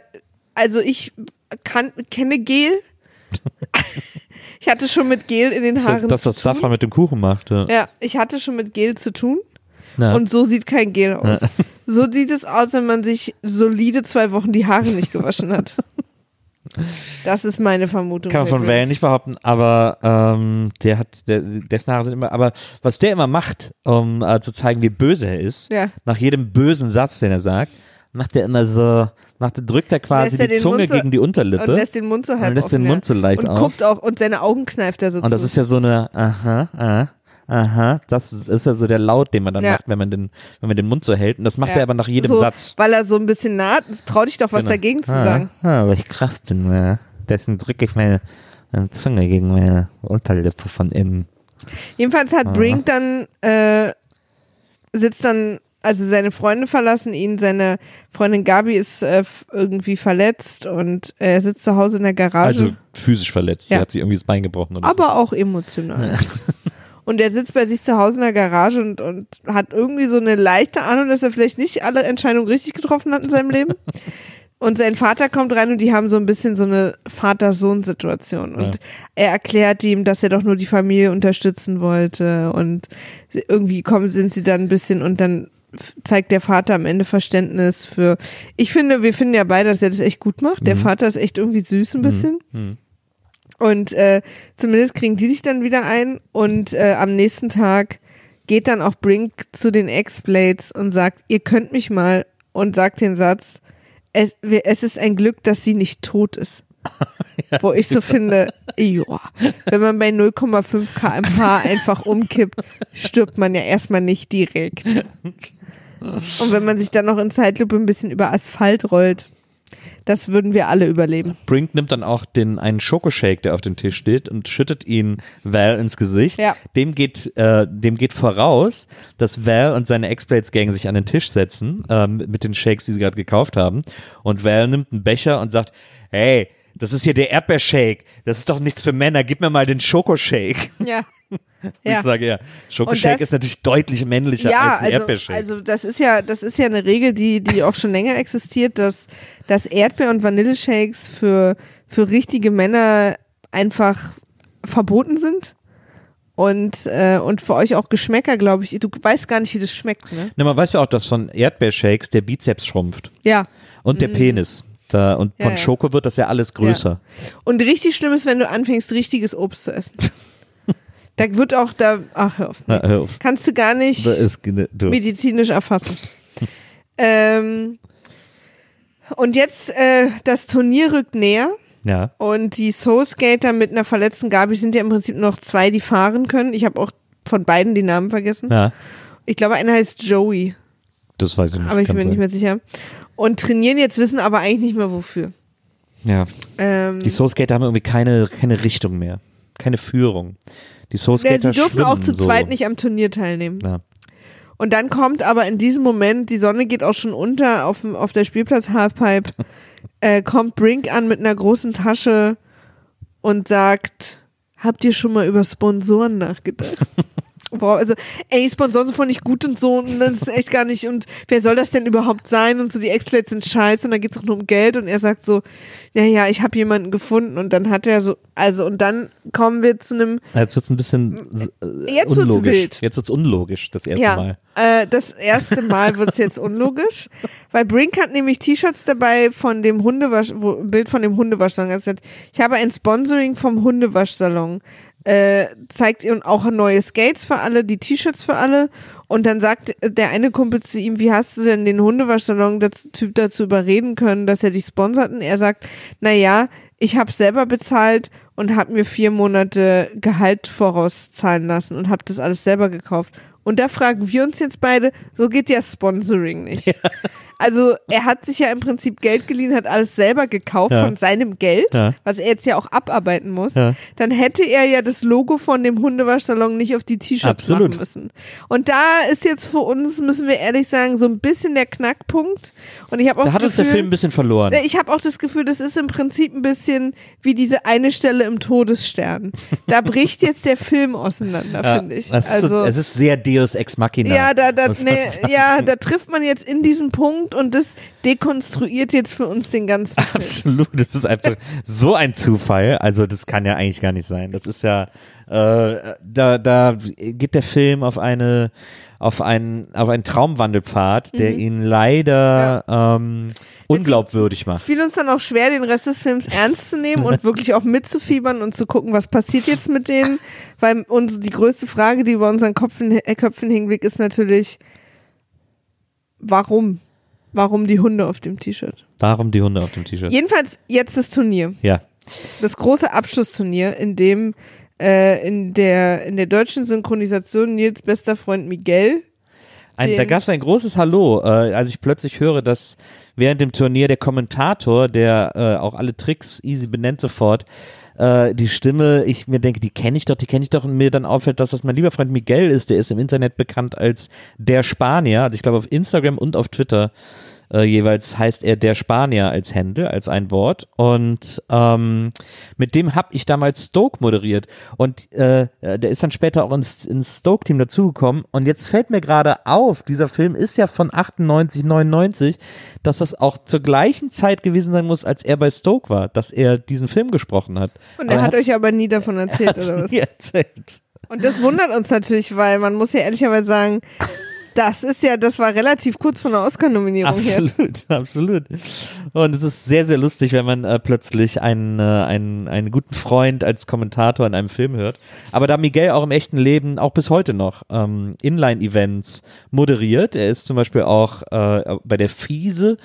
also ich kann, kenne Gel. (laughs) ich hatte schon mit Gel in den Haaren Das, zu tun. Safran mit dem Kuchen macht. Ja. Ja, ich hatte schon mit Gel zu tun. Ja. Und so sieht kein Gel aus. So sieht es aus, wenn man sich solide zwei Wochen die Haare nicht gewaschen hat. Das ist meine Vermutung. Kann man von. Valen nicht behaupten, aber ähm, der hat, der, dessen Haare sind immer, aber was der immer macht, um äh, zu zeigen, wie böse er ist, Ja. nach jedem bösen Satz, den er sagt, macht er immer so, macht, drückt er quasi die den Zunge so- gegen die Unterlippe. Und lässt den Mund so halb Und lässt den offen, Mund so leicht Und auf. guckt auch, und seine Augen kneift er so Und das zu. ist ja so eine, aha, aha, aha, das ist, ist ja so der Laut, den man dann Ja. macht, wenn man den, wenn man den Mund so hält. Und das macht Ja. er aber nach jedem so, Satz. Weil er so ein bisschen naht, trau dich doch was Genau. dagegen zu ah, sagen. Ah, weil ich krass bin, ja. Deswegen drücke ich meine, meine Zunge gegen meine Unterlippe von innen. Jedenfalls hat Brink dann, äh, sitzt dann, also seine Freunde verlassen ihn, seine Freundin Gabi ist äh, irgendwie verletzt und er sitzt zu Hause in der Garage. Also physisch verletzt. Ja. Sie hat sich irgendwie das Bein gebrochen oder aber auch emotional. (laughs) Und er sitzt bei sich zu Hause in der Garage und, und hat irgendwie so eine leichte Ahnung, dass er vielleicht nicht alle Entscheidungen richtig getroffen hat in seinem Leben. (laughs) Und sein Vater kommt rein und die haben so ein bisschen so eine Vater-Sohn-Situation. Und Ja. er erklärt ihm, dass er doch nur die Familie unterstützen wollte. Und irgendwie kommen, sind sie dann ein bisschen und dann zeigt der Vater am Ende Verständnis für. Ich finde, wir finden ja beide, dass er das echt gut macht. Der Vater ist echt irgendwie süß ein bisschen. Mhm. Und äh, zumindest kriegen die sich dann wieder ein. Und äh, am nächsten Tag geht dann auch Brink zu den X-Blades und sagt, ihr könnt mich mal und sagt den Satz, es, es ist ein Glück, dass sie nicht tot ist. (laughs) Wo ich so finde, ja, wenn man bei 0,5 kmh einfach umkippt, stirbt man ja erstmal nicht direkt. (laughs) Und wenn man sich dann noch in Zeitlupe ein bisschen über Asphalt rollt, das würden wir alle überleben. Brink nimmt dann auch den einen Schokoshake, der auf dem Tisch steht, und schüttet ihn Val ins Gesicht. Ja. Dem geht, äh, dem geht voraus, dass Val und seine X-Blades-Gang sich an den Tisch setzen ähm, mit den Shakes, die sie gerade gekauft haben. Und Val nimmt einen Becher und sagt: Hey, das ist hier der Erdbeershake. Das ist doch nichts für Männer. Gib mir mal den Schokoshake. Ja. (laughs) Ja. ich sage ja, Schokoshake ist natürlich deutlich männlicher ja, als ein also, Erdbeershake. also das ist ja, das ist ja eine Regel, die, die auch schon länger existiert, dass, dass Erdbeer- und Vanilleshakes für, für richtige Männer einfach verboten sind. Und, äh, und für euch auch Geschmäcker, glaube ich. Du weißt gar nicht, wie das schmeckt, ne? Na, man weiß ja auch, dass von Erdbeershakes der Bizeps schrumpft Ja. und der Penis. Da, und Mhm. Ja, von ja. Schoko wird das ja alles größer. Und richtig schlimm ist, wenn du anfängst, richtiges Obst zu essen. Da wird auch da, ach hör auf. Na, hör auf. Kannst du gar nicht ist, du. medizinisch erfassen. (laughs) ähm, und jetzt, äh, das Turnier rückt näher. Ja. Und die Soul Skater mit einer verletzten Gabi sind ja im Prinzip noch zwei, die fahren können. Ich habe auch von beiden die Namen vergessen. Ja, Ich glaube, einer heißt Joey, das weiß ich nicht. aber ich bin mir nicht mehr sicher. Und trainieren jetzt, wissen aber eigentlich nicht mehr wofür. Ja. Ähm, Die Soul Skater haben irgendwie keine, keine Richtung mehr. Keine Führung. Die Soul ja, Skater sie dürfen auch zu so. zweit nicht am Turnier teilnehmen. Ja. Und dann kommt aber in diesem Moment, die Sonne geht auch schon unter auf, auf der Spielplatz Halfpipe, (laughs) äh, kommt Brink an mit einer großen Tasche und sagt, habt ihr schon mal über Sponsoren nachgedacht? (laughs) Boah, also, ey, Sponsoren sind voll nicht gut und so, und das ist echt gar nicht, und wer soll das denn überhaupt sein? Und so, die Exploits sind scheiße, und da geht's auch nur um Geld, und er sagt so, ja, ja, ich habe jemanden gefunden, und dann hat er so, also, und dann kommen wir zu einem, Jetzt wird's ein bisschen äh, Jetzt wird's unlogisch. wild. Jetzt wird's unlogisch, das erste ja, Mal. Äh, das erste Mal wird's jetzt unlogisch, (laughs) weil Brink hat nämlich T-Shirts dabei von dem Hundewasch, wo, Bild von dem Hundewaschsalon. Er hat gesagt, ich habe ein Sponsoring vom Hundewaschsalon. Äh, zeigt und auch neue Skates für alle, die T-Shirts für alle. Und dann sagt der eine Kumpel zu ihm, wie hast du denn den Hundewaschsalon das Typ dazu überreden können, dass er dich sponsert? Und er sagt, na ja, ich habe selber bezahlt und habe mir vier Monate Gehalt vorauszahlen lassen und habe das alles selber gekauft. Und da fragen wir uns jetzt beide, so geht ja Sponsoring nicht. Also er hat sich ja im Prinzip Geld geliehen, hat alles selber gekauft Ja. von seinem Geld, Ja. was er jetzt ja auch abarbeiten muss. Ja. Dann hätte er ja das Logo von dem Hundewaschsalon nicht auf die T-Shirts machen müssen. Und da ist jetzt für uns, müssen wir ehrlich sagen, so ein bisschen der Knackpunkt. Und ich habe auch Da das hat uns der Gefühl, Film ein bisschen verloren. ich habe auch das Gefühl, das ist im Prinzip ein bisschen wie diese eine Stelle im Todesstern. Da bricht jetzt der Film auseinander, finde ich. Also so, es ist sehr Deus Ex Machina. ja, da, da, nee, ja, da trifft man jetzt in diesen Punkt und das dekonstruiert jetzt für uns den ganzen (laughs) Film. Absolut, das ist einfach so ein Zufall. Also das kann ja eigentlich gar nicht sein. Das ist ja, äh, da, da geht der Film auf eine, auf einen, auf einen Traumwandelpfad, der ihn leider ähm, unglaubwürdig Es macht. fiel uns dann auch schwer, den Rest des Films ernst zu nehmen und (laughs) wirklich auch mitzufiebern und zu gucken, was passiert jetzt mit denen. Weil uns die größte Frage, die über unseren Köpfen, Köpfen hinweg, ist natürlich, warum? Warum die Hunde auf dem T-Shirt? Warum die Hunde auf dem T-Shirt? Jedenfalls jetzt das Turnier. Ja. das große Abschlussturnier, in dem äh, in der in der deutschen Synchronisation Nils bester Freund Miguel Ein, da gab es ein großes Hallo, äh, als ich plötzlich höre, dass während dem Turnier der Kommentator, der äh, auch alle Tricks easy benennt sofort, äh, die Stimme, ich mir denke, die kenne ich doch, die kenne ich doch. Und mir dann auffällt, dass das mein lieber Freund Miguel ist, der ist im Internet bekannt als der Spanier, also ich glaube auf Instagram und auf Twitter Äh, jeweils heißt er der Spanier als Händel, als ein Wort. Und ähm, mit dem habe ich damals Stoke moderiert. Und äh, der ist dann später auch ins, ins Stoke-Team dazugekommen. Und jetzt fällt mir gerade auf, dieser Film ist ja von 98, 99, dass das auch zur gleichen Zeit gewesen sein muss, als er bei Stoke war, dass er diesen Film gesprochen hat. Und er Aber hat euch aber nie davon (laughs) er erzählt, oder was? nie erzählt. Und das wundert uns natürlich, weil man muss ja ehrlicherweise sagen, das ist ja, das war relativ kurz von der Oscar-Nominierung her. Absolut, (laughs) absolut. Und es ist sehr, sehr lustig, wenn man äh, plötzlich einen, äh, einen, einen guten Freund als Kommentator in einem Film hört. Aber da Miguel auch im echten Leben, auch bis heute noch, ähm, Inline-Events moderiert. Er ist zum Beispiel auch äh, bei der Fiese,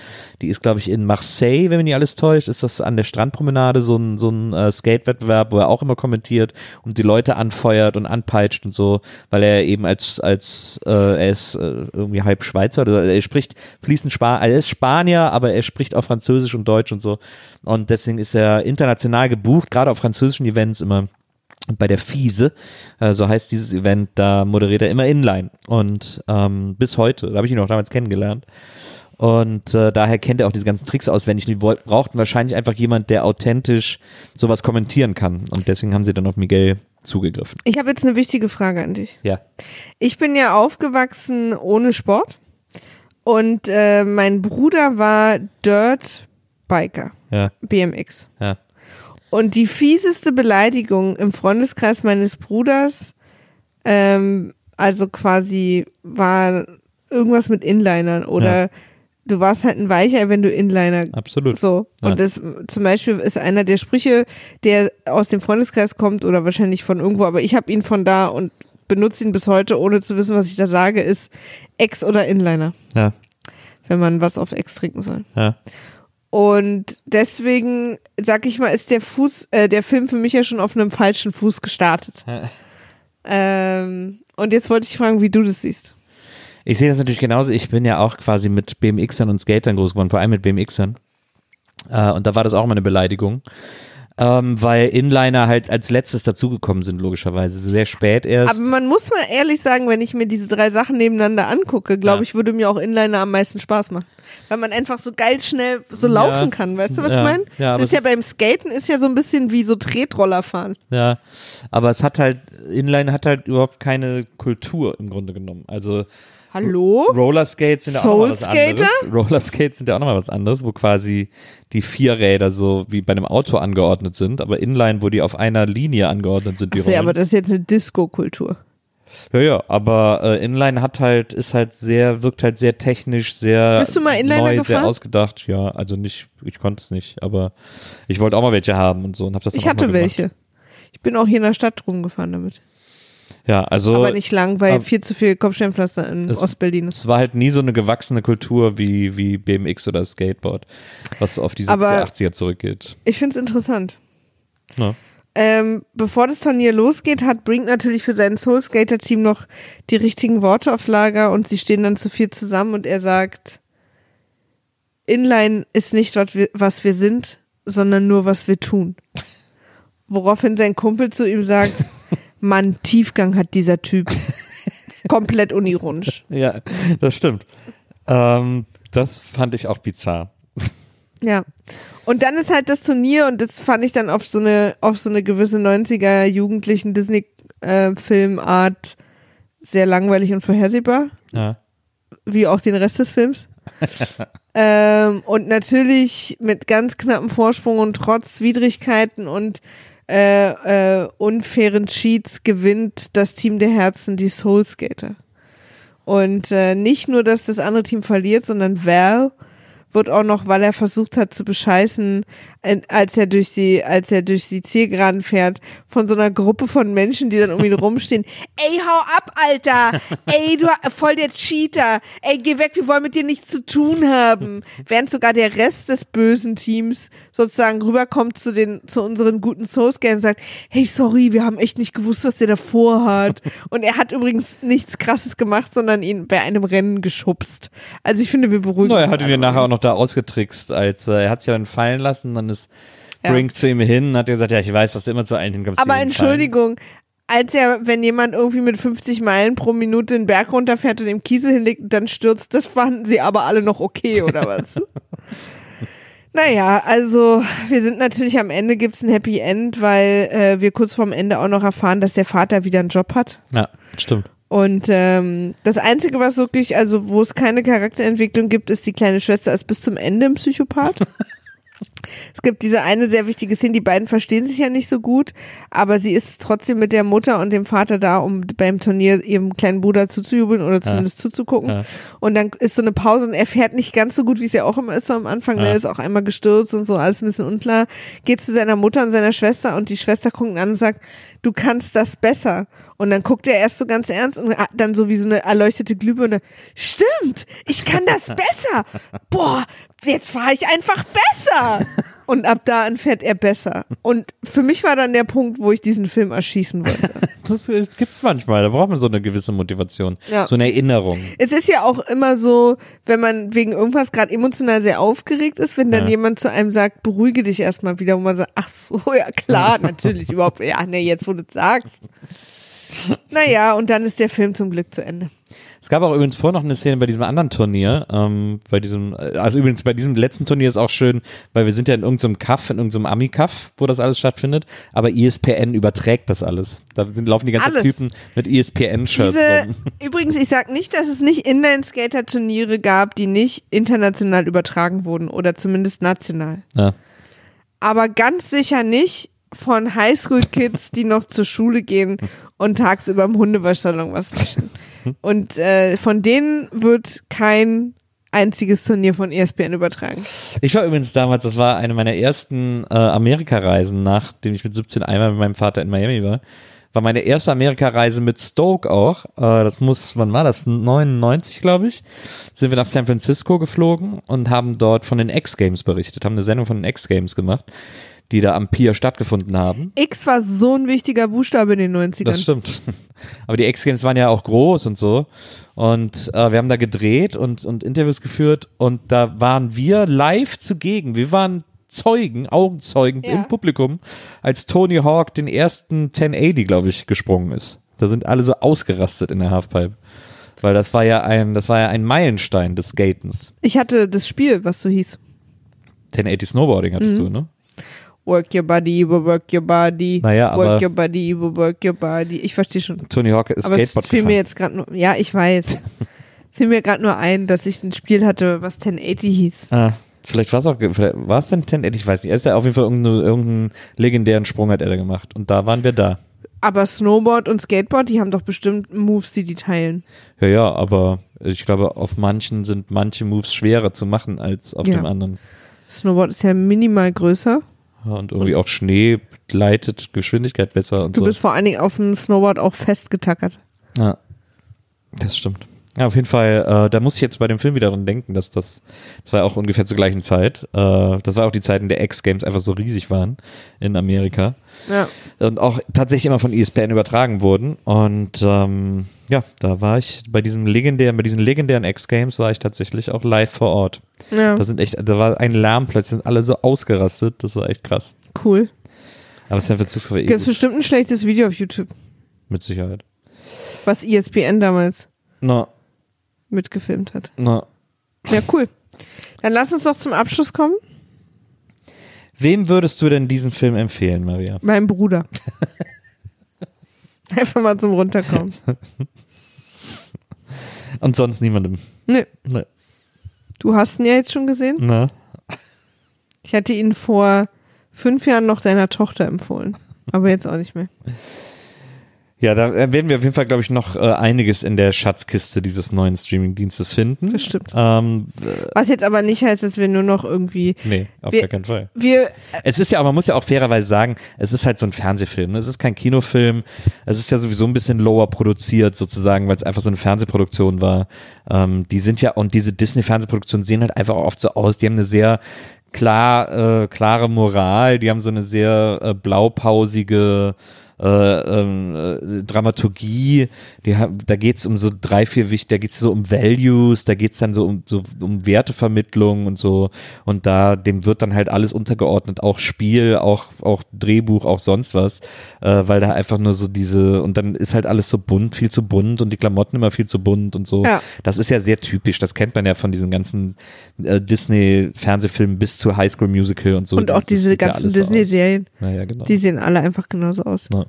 die ist, glaube ich, in Marseille, wenn mich nicht alles täuscht, ist das an der Strandpromenade so ein, so ein äh, Skate-Wettbewerb, wo er auch immer kommentiert und die Leute anfeuert und anpeitscht und so, weil er eben als, als äh, er ist äh, irgendwie halb Schweizer oder er spricht fließend Spanisch, also er ist Spanier, aber er spricht auch Französisch und Deutsch und so. Und deswegen ist er international gebucht, gerade auf französischen Events immer. Und bei der Fiese, äh, so heißt dieses Event, da moderiert er immer Inline. Und ähm, bis heute, da habe ich ihn auch damals kennengelernt. Und äh, daher kennt er auch diese ganzen Tricks auswendig. Die brauchten wahrscheinlich einfach jemand, der authentisch sowas kommentieren kann. Und deswegen haben sie dann auf Miguel zugegriffen. Ich habe jetzt eine wichtige Frage an dich. Ja. Ich bin ja aufgewachsen ohne Sport und äh, mein Bruder war Dirt Biker, Ja, BMX. ja. Und die fieseste Beleidigung im Freundeskreis meines Bruders, ähm, also quasi war irgendwas mit Inlinern oder Ja. du warst halt ein Weicher, wenn du Inliner Absolut. so. Ja. Und das zum Beispiel ist einer der Sprüche, der aus dem Freundeskreis kommt oder wahrscheinlich von irgendwo, aber ich habe ihn von da und benutze ihn bis heute, ohne zu wissen, was ich da sage, ist Ex oder Inliner, Ja, wenn man was auf Ex trinken soll. ja. Und deswegen, sag ich mal, ist der Fuß, äh, der Film für mich ja schon auf einem falschen Fuß gestartet. ähm, und jetzt wollte ich fragen, wie du das siehst. Ich sehe das natürlich genauso. Ich bin ja auch quasi mit BMXern und Skatern groß geworden, vor allem mit BMXern. Äh, und da war das auch mal eine Beleidigung. Ähm, weil Inliner halt als letztes dazugekommen sind, logischerweise. Sehr spät erst. Aber man muss mal ehrlich sagen, wenn ich mir diese drei Sachen nebeneinander angucke, glaube Ja. ich, würde mir auch Inliner am meisten Spaß machen. Weil man einfach so geil schnell so Ja. laufen kann, weißt du, was Ja. ich meine? Ja, das ist ja beim Skaten ist ja so ein bisschen wie so Tretroller fahren. Ja, aber es hat halt, Inline hat halt überhaupt keine Kultur im Grunde genommen. Also Hallo? Rollerskates sind ja auch noch mal was anderes. Rollerskates sind ja auch nochmal was anderes, wo quasi die vier Räder so wie bei einem Auto angeordnet sind, aber Inline, wo die auf einer Linie angeordnet sind, die Achso, ja, Rollen. aber das ist jetzt eine Disco-Kultur. Ja, ja, aber äh, Inline hat halt, ist halt sehr, wirkt halt sehr technisch, sehr Bist du mal Inliner neu, sehr gefahren? ausgedacht. Ja, also nicht, ich konnte es nicht, aber ich wollte auch mal welche haben und so und habe das dann Ich hatte welche. Ich bin auch hier in der Stadt rumgefahren damit. Ja, also aber nicht lang, weil aber- viel zu viel Kopfsteinpflaster in Es- Ostberlin ist. es war halt nie so eine gewachsene Kultur wie, wie BMX oder Skateboard, was auf die 70er, Aber- 80er zurückgeht. Ich finde es interessant. Ja. Ähm, bevor das Turnier losgeht, hat Brink natürlich für sein Soul Skater Team noch die richtigen Worte auf Lager und sie stehen dann zu viert zusammen und er sagt, Inline ist nicht, wir, was wir sind, sondern nur, was wir tun. Woraufhin sein Kumpel zu ihm sagt, (laughs) Mann, Tiefgang hat dieser Typ. (laughs) Komplett unironisch. ja, das stimmt. Ähm, das fand ich auch bizarr. Ja. Und dann ist halt das Turnier und das fand ich dann auf so eine, auf so eine gewisse 90er jugendlichen Disney-Filmart sehr langweilig und vorhersehbar, Ja. wie auch den Rest des Films. (laughs) ähm, und natürlich mit ganz knappem Vorsprung und trotz Widrigkeiten und äh, äh, unfairen Cheats gewinnt das Team der Herzen die Soul Skater. Und äh, nicht nur, dass das andere Team verliert, sondern Val wird auch noch, weil er versucht hat zu bescheißen, als er durch die, als er durch die Zielgeraden fährt, von so einer Gruppe von Menschen, die dann um ihn rumstehen. (laughs) Ey, hau ab, Alter! Ey, du voll der Cheater! Ey, geh weg, wir wollen mit dir nichts zu tun haben. Während sogar der Rest des bösen Teams sozusagen rüberkommt zu den, zu unseren guten Soulscan und sagt, hey, sorry, wir haben echt nicht gewusst, was der davor hat. Und er hat übrigens nichts krasses gemacht, sondern ihn bei einem Rennen geschubst. Also ich finde, wir beruhigen No, er uns hat ihn alle. ja nachher auch noch da ausgetrickst, als äh, er hat sich ja dann fallen lassen, dann ist Ja. Brink zu ihm hin und hat gesagt, ja, ich weiß, dass du immer zu allen hinkommst. Aber. Entschuldigung, als er, wenn jemand irgendwie mit 50 Meilen pro Minute den Berg runterfährt und im Kiesel hinlegt und dann stürzt, das fanden sie aber alle noch okay, oder was? (laughs) naja, also wir sind natürlich am Ende gibt's ein Happy End, weil äh, wir kurz vorm Ende auch noch erfahren, dass der Vater wieder einen Job hat. Ja, stimmt. Und ähm, das Einzige, was wirklich, also wo es keine Charakterentwicklung gibt, ist die kleine Schwester ist bis zum Ende ein Psychopath. (laughs) Es gibt diese eine sehr wichtige Szene, die beiden verstehen sich ja nicht so gut, aber sie ist trotzdem mit der Mutter und dem Vater da, um beim Turnier ihrem kleinen Bruder zuzujubeln oder zumindest ja. zuzugucken. Ja. Und dann ist so eine Pause und er fährt nicht ganz so gut, wie es ja auch immer ist so am Anfang. Ja. Er ist auch einmal gestürzt und so, alles ein bisschen unklar. Geht zu seiner Mutter und seiner Schwester und die Schwester guckt ihn an und sagt, du kannst das besser. Und dann guckt er erst so ganz ernst und dann so wie so eine erleuchtete Glühbirne. Stimmt, ich kann das (laughs) besser. Boah, jetzt fahre ich einfach besser. Und ab da an fährt er besser. Und für mich war dann der Punkt, wo ich diesen Film erschießen wollte. (laughs) Das, das gibt es manchmal. Da braucht man so eine gewisse Motivation. Ja. So eine Erinnerung. Es ist ja auch immer so, wenn man wegen irgendwas gerade emotional sehr aufgeregt ist, wenn dann ja. jemand zu einem sagt, beruhige dich erstmal wieder, wo man sagt, ach so, (laughs) ja klar, natürlich, überhaupt, ja, ne, jetzt wo du es sagst. Naja, und dann ist der Film zum Glück zu Ende. Es gab auch übrigens vorher noch eine Szene bei diesem anderen Turnier, ähm, bei diesem, also übrigens bei diesem letzten Turnier ist auch schön, weil wir sind ja in irgendeinem Kaff, in irgendeinem Ami-Kaff, wo das alles stattfindet, aber ESPN überträgt das alles. Da sind, laufen die ganzen alles. Typen mit ESPN-Shirts rum. (laughs) Übrigens, ich sag nicht, dass es nicht Inline-Skater-Turniere gab, die nicht international übertragen wurden oder zumindest national. Ja. Aber ganz sicher nicht von Highschool-Kids, die noch zur Schule gehen und tagsüber im Hundewaschsalon was waschen. Und äh, von denen wird kein einziges Turnier von ESPN übertragen. Ich war übrigens damals, das war eine meiner ersten äh, Amerikareisen, nachdem ich mit 17 einmal mit meinem Vater in Miami war. War meine erste Amerikareise mit Stoke auch. Äh, das muss, wann war das? 99, glaube ich. Sind wir nach San Francisco geflogen und haben dort von den X-Games berichtet, haben eine Sendung von den X-Games gemacht die da am Pier stattgefunden haben. X war so ein wichtiger Buchstabe in den 90ern. Das stimmt. (laughs) Aber die X-Games waren ja auch groß und so. Und äh, wir haben da gedreht und, und Interviews geführt und da waren wir live zugegen. Wir waren Zeugen, Augenzeugen ja. im Publikum, als Tony Hawk den ersten 1080, glaube ich, gesprungen ist. Da sind alle so ausgerastet in der Halfpipe. Weil das war ja ein, das war ja ein Meilenstein des Skatens. Ich hatte das Spiel, was so hieß. 1080 Snowboarding hattest mhm. du, ne? Work your body, work your body. Naja, work your body, work your body. Ich verstehe schon. Tony Hawk ist aber Skateboard es fiel mir jetzt gerade nur, ja, ich weiß. (laughs) fiel mir gerade nur ein, dass ich ein Spiel hatte, was 1080 hieß. Ah, vielleicht war es auch, war es denn 1080? Ich weiß nicht. Er ist ja auf jeden Fall irgendeinen, irgendeinen legendären Sprung hat er da gemacht. Und da waren wir da. Aber Snowboard und Skateboard, die haben doch bestimmt Moves, die die teilen. Ja, ja, aber ich glaube, auf manchen sind manche Moves schwerer zu machen als auf ja. dem anderen. Snowboard ist ja minimal größer. Und irgendwie auch Schnee leitet Geschwindigkeit besser und du so. Du bist vor allen Dingen auf dem Snowboard auch festgetackert. Ja, das stimmt. Ja, auf jeden Fall, äh, da muss ich jetzt bei dem Film wieder dran denken, dass das, das war ja auch ungefähr zur gleichen Zeit. Äh, das war auch die Zeit, in der X-Games einfach so riesig waren in Amerika. Ja. Und auch tatsächlich immer von ESPN übertragen wurden. Und ähm, ja, da war ich bei diesem legendären, bei diesen legendären X-Games war ich tatsächlich auch live vor Ort. Ja. Da sind echt, da war ein Lärm plötzlich, sind alle so ausgerastet. Das war echt krass. Cool. Aber San Francisco war eh. Gibt bestimmt ein schlechtes Video auf YouTube. Mit Sicherheit. Was ESPN damals no. Mitgefilmt hat. No. Ja, cool. Dann lass uns doch zum Abschluss kommen. Wem würdest du denn diesen Film empfehlen, Maria? Meinem Bruder. (laughs) Einfach mal zum Runterkommen. (laughs) Und sonst niemandem? Nö. Nee. Du hast ihn ja jetzt schon gesehen? Na. Ich hatte ihn vor fünf Jahren noch deiner Tochter empfohlen. Aber jetzt auch nicht mehr. Ja, da werden wir auf jeden Fall, glaube ich, noch äh, einiges in der Schatzkiste dieses neuen Streaming-Dienstes finden. Das stimmt. Ähm, Was jetzt aber nicht heißt, dass wir nur noch irgendwie. Nee, auf wir, gar keinen Fall. Wir, es ist ja, aber man muss ja auch fairerweise sagen, es ist halt so ein Fernsehfilm. Ne? Es ist kein Kinofilm. Es ist ja sowieso ein bisschen lower produziert sozusagen, weil es einfach so eine Fernsehproduktion war. Ähm, die sind ja, und diese Disney-Fernsehproduktionen sehen halt einfach auch oft so aus. Die haben eine sehr klar, äh, klare Moral. Die haben so eine sehr äh, blaupausige äh, ähm, äh, Dramaturgie, die, da geht's um so drei, vier wichtig, da geht's so um Values, da geht's dann so um, so um Wertevermittlung und so und da, dem wird dann halt alles untergeordnet, auch Spiel, auch, auch Drehbuch, auch sonst was, äh, weil da einfach nur so diese, und dann ist halt alles so bunt, viel zu bunt und die Klamotten immer viel zu bunt und so. Ja. Das ist ja sehr typisch, das kennt man ja von diesen ganzen äh, Disney-Fernsehfilmen bis zu High School Musical und so. Und auch Das- diese ja ganzen aus. Disney-Serien, Naja, genau. die sehen alle einfach genauso aus. Ja.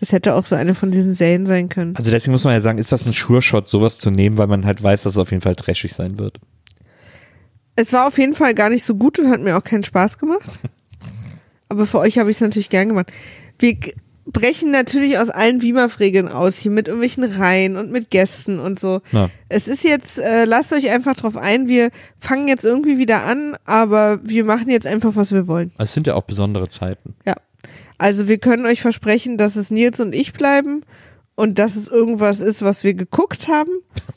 Das hätte auch so eine von diesen Serien sein können. Also deswegen muss man ja sagen, ist das ein Sure-Shot, sowas zu nehmen, weil man halt weiß, dass es auf jeden Fall trashig sein wird. Es war auf jeden Fall gar nicht so gut und hat mir auch keinen Spaß gemacht. (laughs) Aber für euch habe ich es natürlich gern gemacht. Wir brechen natürlich aus allen WIMAF-Regeln aus, hier mit irgendwelchen Reihen und mit Gästen und so. Ja. Es ist jetzt, äh, lasst euch einfach drauf ein, wir fangen jetzt irgendwie wieder an, aber wir machen jetzt einfach, was wir wollen. Es sind ja auch besondere Zeiten. Ja. Also wir können euch versprechen, dass es Nils und ich bleiben und dass es irgendwas ist, was wir geguckt haben,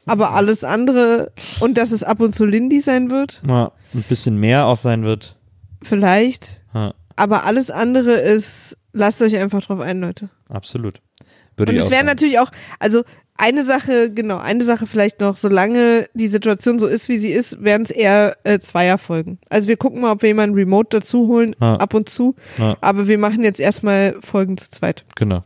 aber alles andere und dass es ab und zu Lindy sein wird, Ja, ein bisschen mehr auch sein wird. vielleicht. Ja, Aber alles andere ist, lasst euch einfach drauf ein, Leute. absolut. Würde Und es wäre natürlich auch, also eine Sache, genau, eine Sache vielleicht noch, solange die Situation so ist, wie sie ist, werden es eher äh, Zweierfolgen. Also wir gucken mal, ob wir jemanden remote dazu holen, Ja. ab und zu. Ja. Aber wir machen jetzt erstmal Folgen zu zweit. Genau.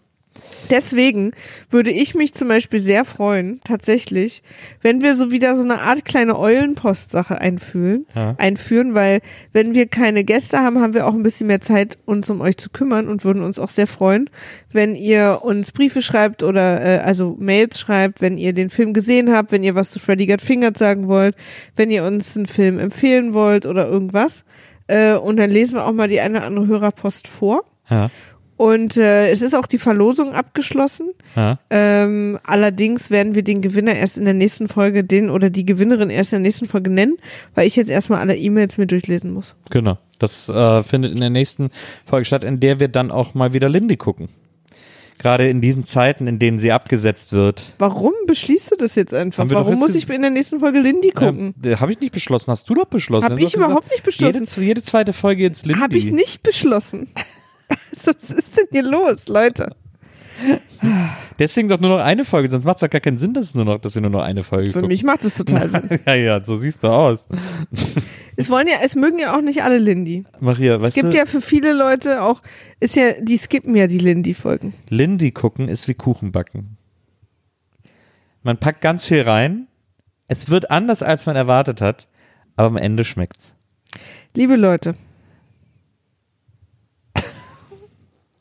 Deswegen würde ich mich zum Beispiel sehr freuen, tatsächlich, wenn wir so wieder so eine Art kleine Eulenpost-Sache einfühlen, Ja. einführen, weil wenn wir keine Gäste haben, haben wir auch ein bisschen mehr Zeit, uns um euch zu kümmern und würden uns auch sehr freuen, wenn ihr uns Briefe schreibt oder äh, also Mails schreibt, wenn ihr den Film gesehen habt, wenn ihr was zu Freddy Got Fingered sagen wollt, wenn ihr uns einen Film empfehlen wollt oder irgendwas. Äh, und dann lesen wir auch mal die eine oder andere Hörerpost vor. Ja. Und äh, es ist auch die Verlosung abgeschlossen. Ja. Ähm, allerdings werden wir den Gewinner erst in der nächsten Folge, den oder die Gewinnerin erst in der nächsten Folge nennen, weil ich jetzt erstmal alle E-Mails mir durchlesen muss. Genau. Das äh, findet in der nächsten Folge statt, in der wir dann auch mal wieder Lindy gucken. Gerade in diesen Zeiten, in denen sie abgesetzt wird. Warum beschließt du das jetzt einfach? Warum muss ich in der nächsten Folge Lindy gucken? Ähm, Habe ich nicht beschlossen. Hast du doch beschlossen. Hab Du hast ich gesagt, überhaupt nicht beschlossen. Jede, jede zweite Folge jetzt Lindy. Habe ich nicht beschlossen. (laughs) Was ist denn hier los, Leute? Deswegen doch nur noch eine Folge, sonst macht es doch gar keinen Sinn, dass, es nur noch, dass wir nur noch eine Folge Für gucken. mich macht es total (laughs) Sinn. ja, ja, so siehst du aus. Es wollen ja, es mögen ja auch nicht alle Lindy. Maria, Es weißt gibt du, ja für viele Leute auch, ist ja, die skippen ja die Lindy-Folgen. Lindy gucken ist wie Kuchen backen. Man packt ganz viel rein. Es wird anders, als man erwartet hat, aber am Ende schmeckt's. Liebe Leute,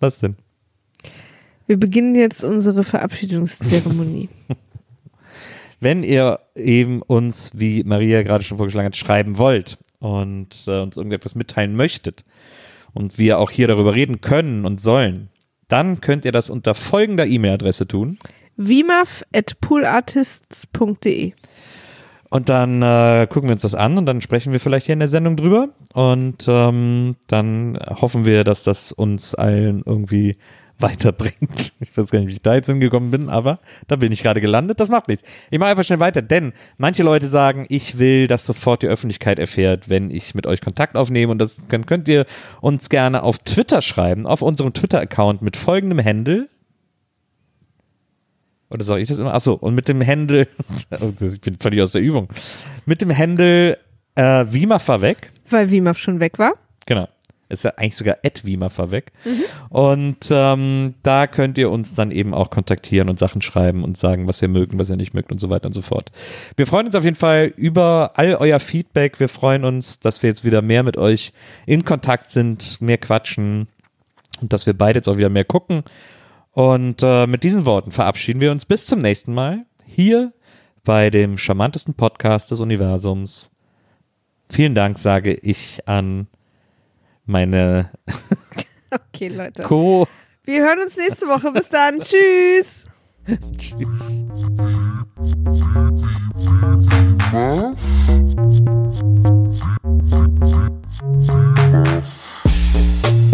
Was denn? wir beginnen jetzt unsere Verabschiedungszeremonie. (laughs) Wenn ihr eben uns, wie Maria gerade schon vorgeschlagen hat, schreiben wollt und äh, uns irgendetwas mitteilen möchtet und wir auch hier darüber reden können und sollen, dann könnt ihr das unter folgender E-Mail-Adresse tun. Vimaf at poolartists.de. Und dann äh, gucken wir uns das an und dann sprechen wir vielleicht hier in der Sendung drüber. Und ähm, dann hoffen wir, dass das uns allen irgendwie weiterbringt. (laughs) Ich weiß gar nicht, wie ich da jetzt hingekommen bin, aber da bin ich gerade gelandet. Das macht nichts. Ich mache einfach schnell weiter, denn manche Leute sagen, ich will, dass sofort die Öffentlichkeit erfährt, wenn ich mit euch Kontakt aufnehme. Und das könnt ihr uns gerne auf Twitter schreiben, auf unserem Twitter-Account mit folgendem Handle. Oder soll ich das immer? Achso, und mit dem Handle, (laughs) oh, ich bin völlig aus der Übung, mit dem Handle äh, Wima fahr weg. Weil Vimaf schon weg war. Genau. Ist ja eigentlich sogar at Wima fahr weg. Und ähm, da könnt ihr uns dann eben auch kontaktieren und Sachen schreiben und sagen, was ihr mögt und was ihr nicht mögt und so weiter und so fort. Wir freuen uns auf jeden Fall über all euer Feedback. Wir freuen uns, dass wir jetzt wieder mehr mit euch in Kontakt sind, mehr quatschen und dass wir beide jetzt auch wieder mehr gucken. Und äh, mit diesen Worten verabschieden wir uns bis zum nächsten Mal hier bei dem charmantesten Podcast des Universums. Vielen Dank, sage ich an meine (laughs) Okay, Leute. Co. Wir hören uns nächste Woche. Bis dann. Tschüss. (laughs) Tschüss. Wiedersehen,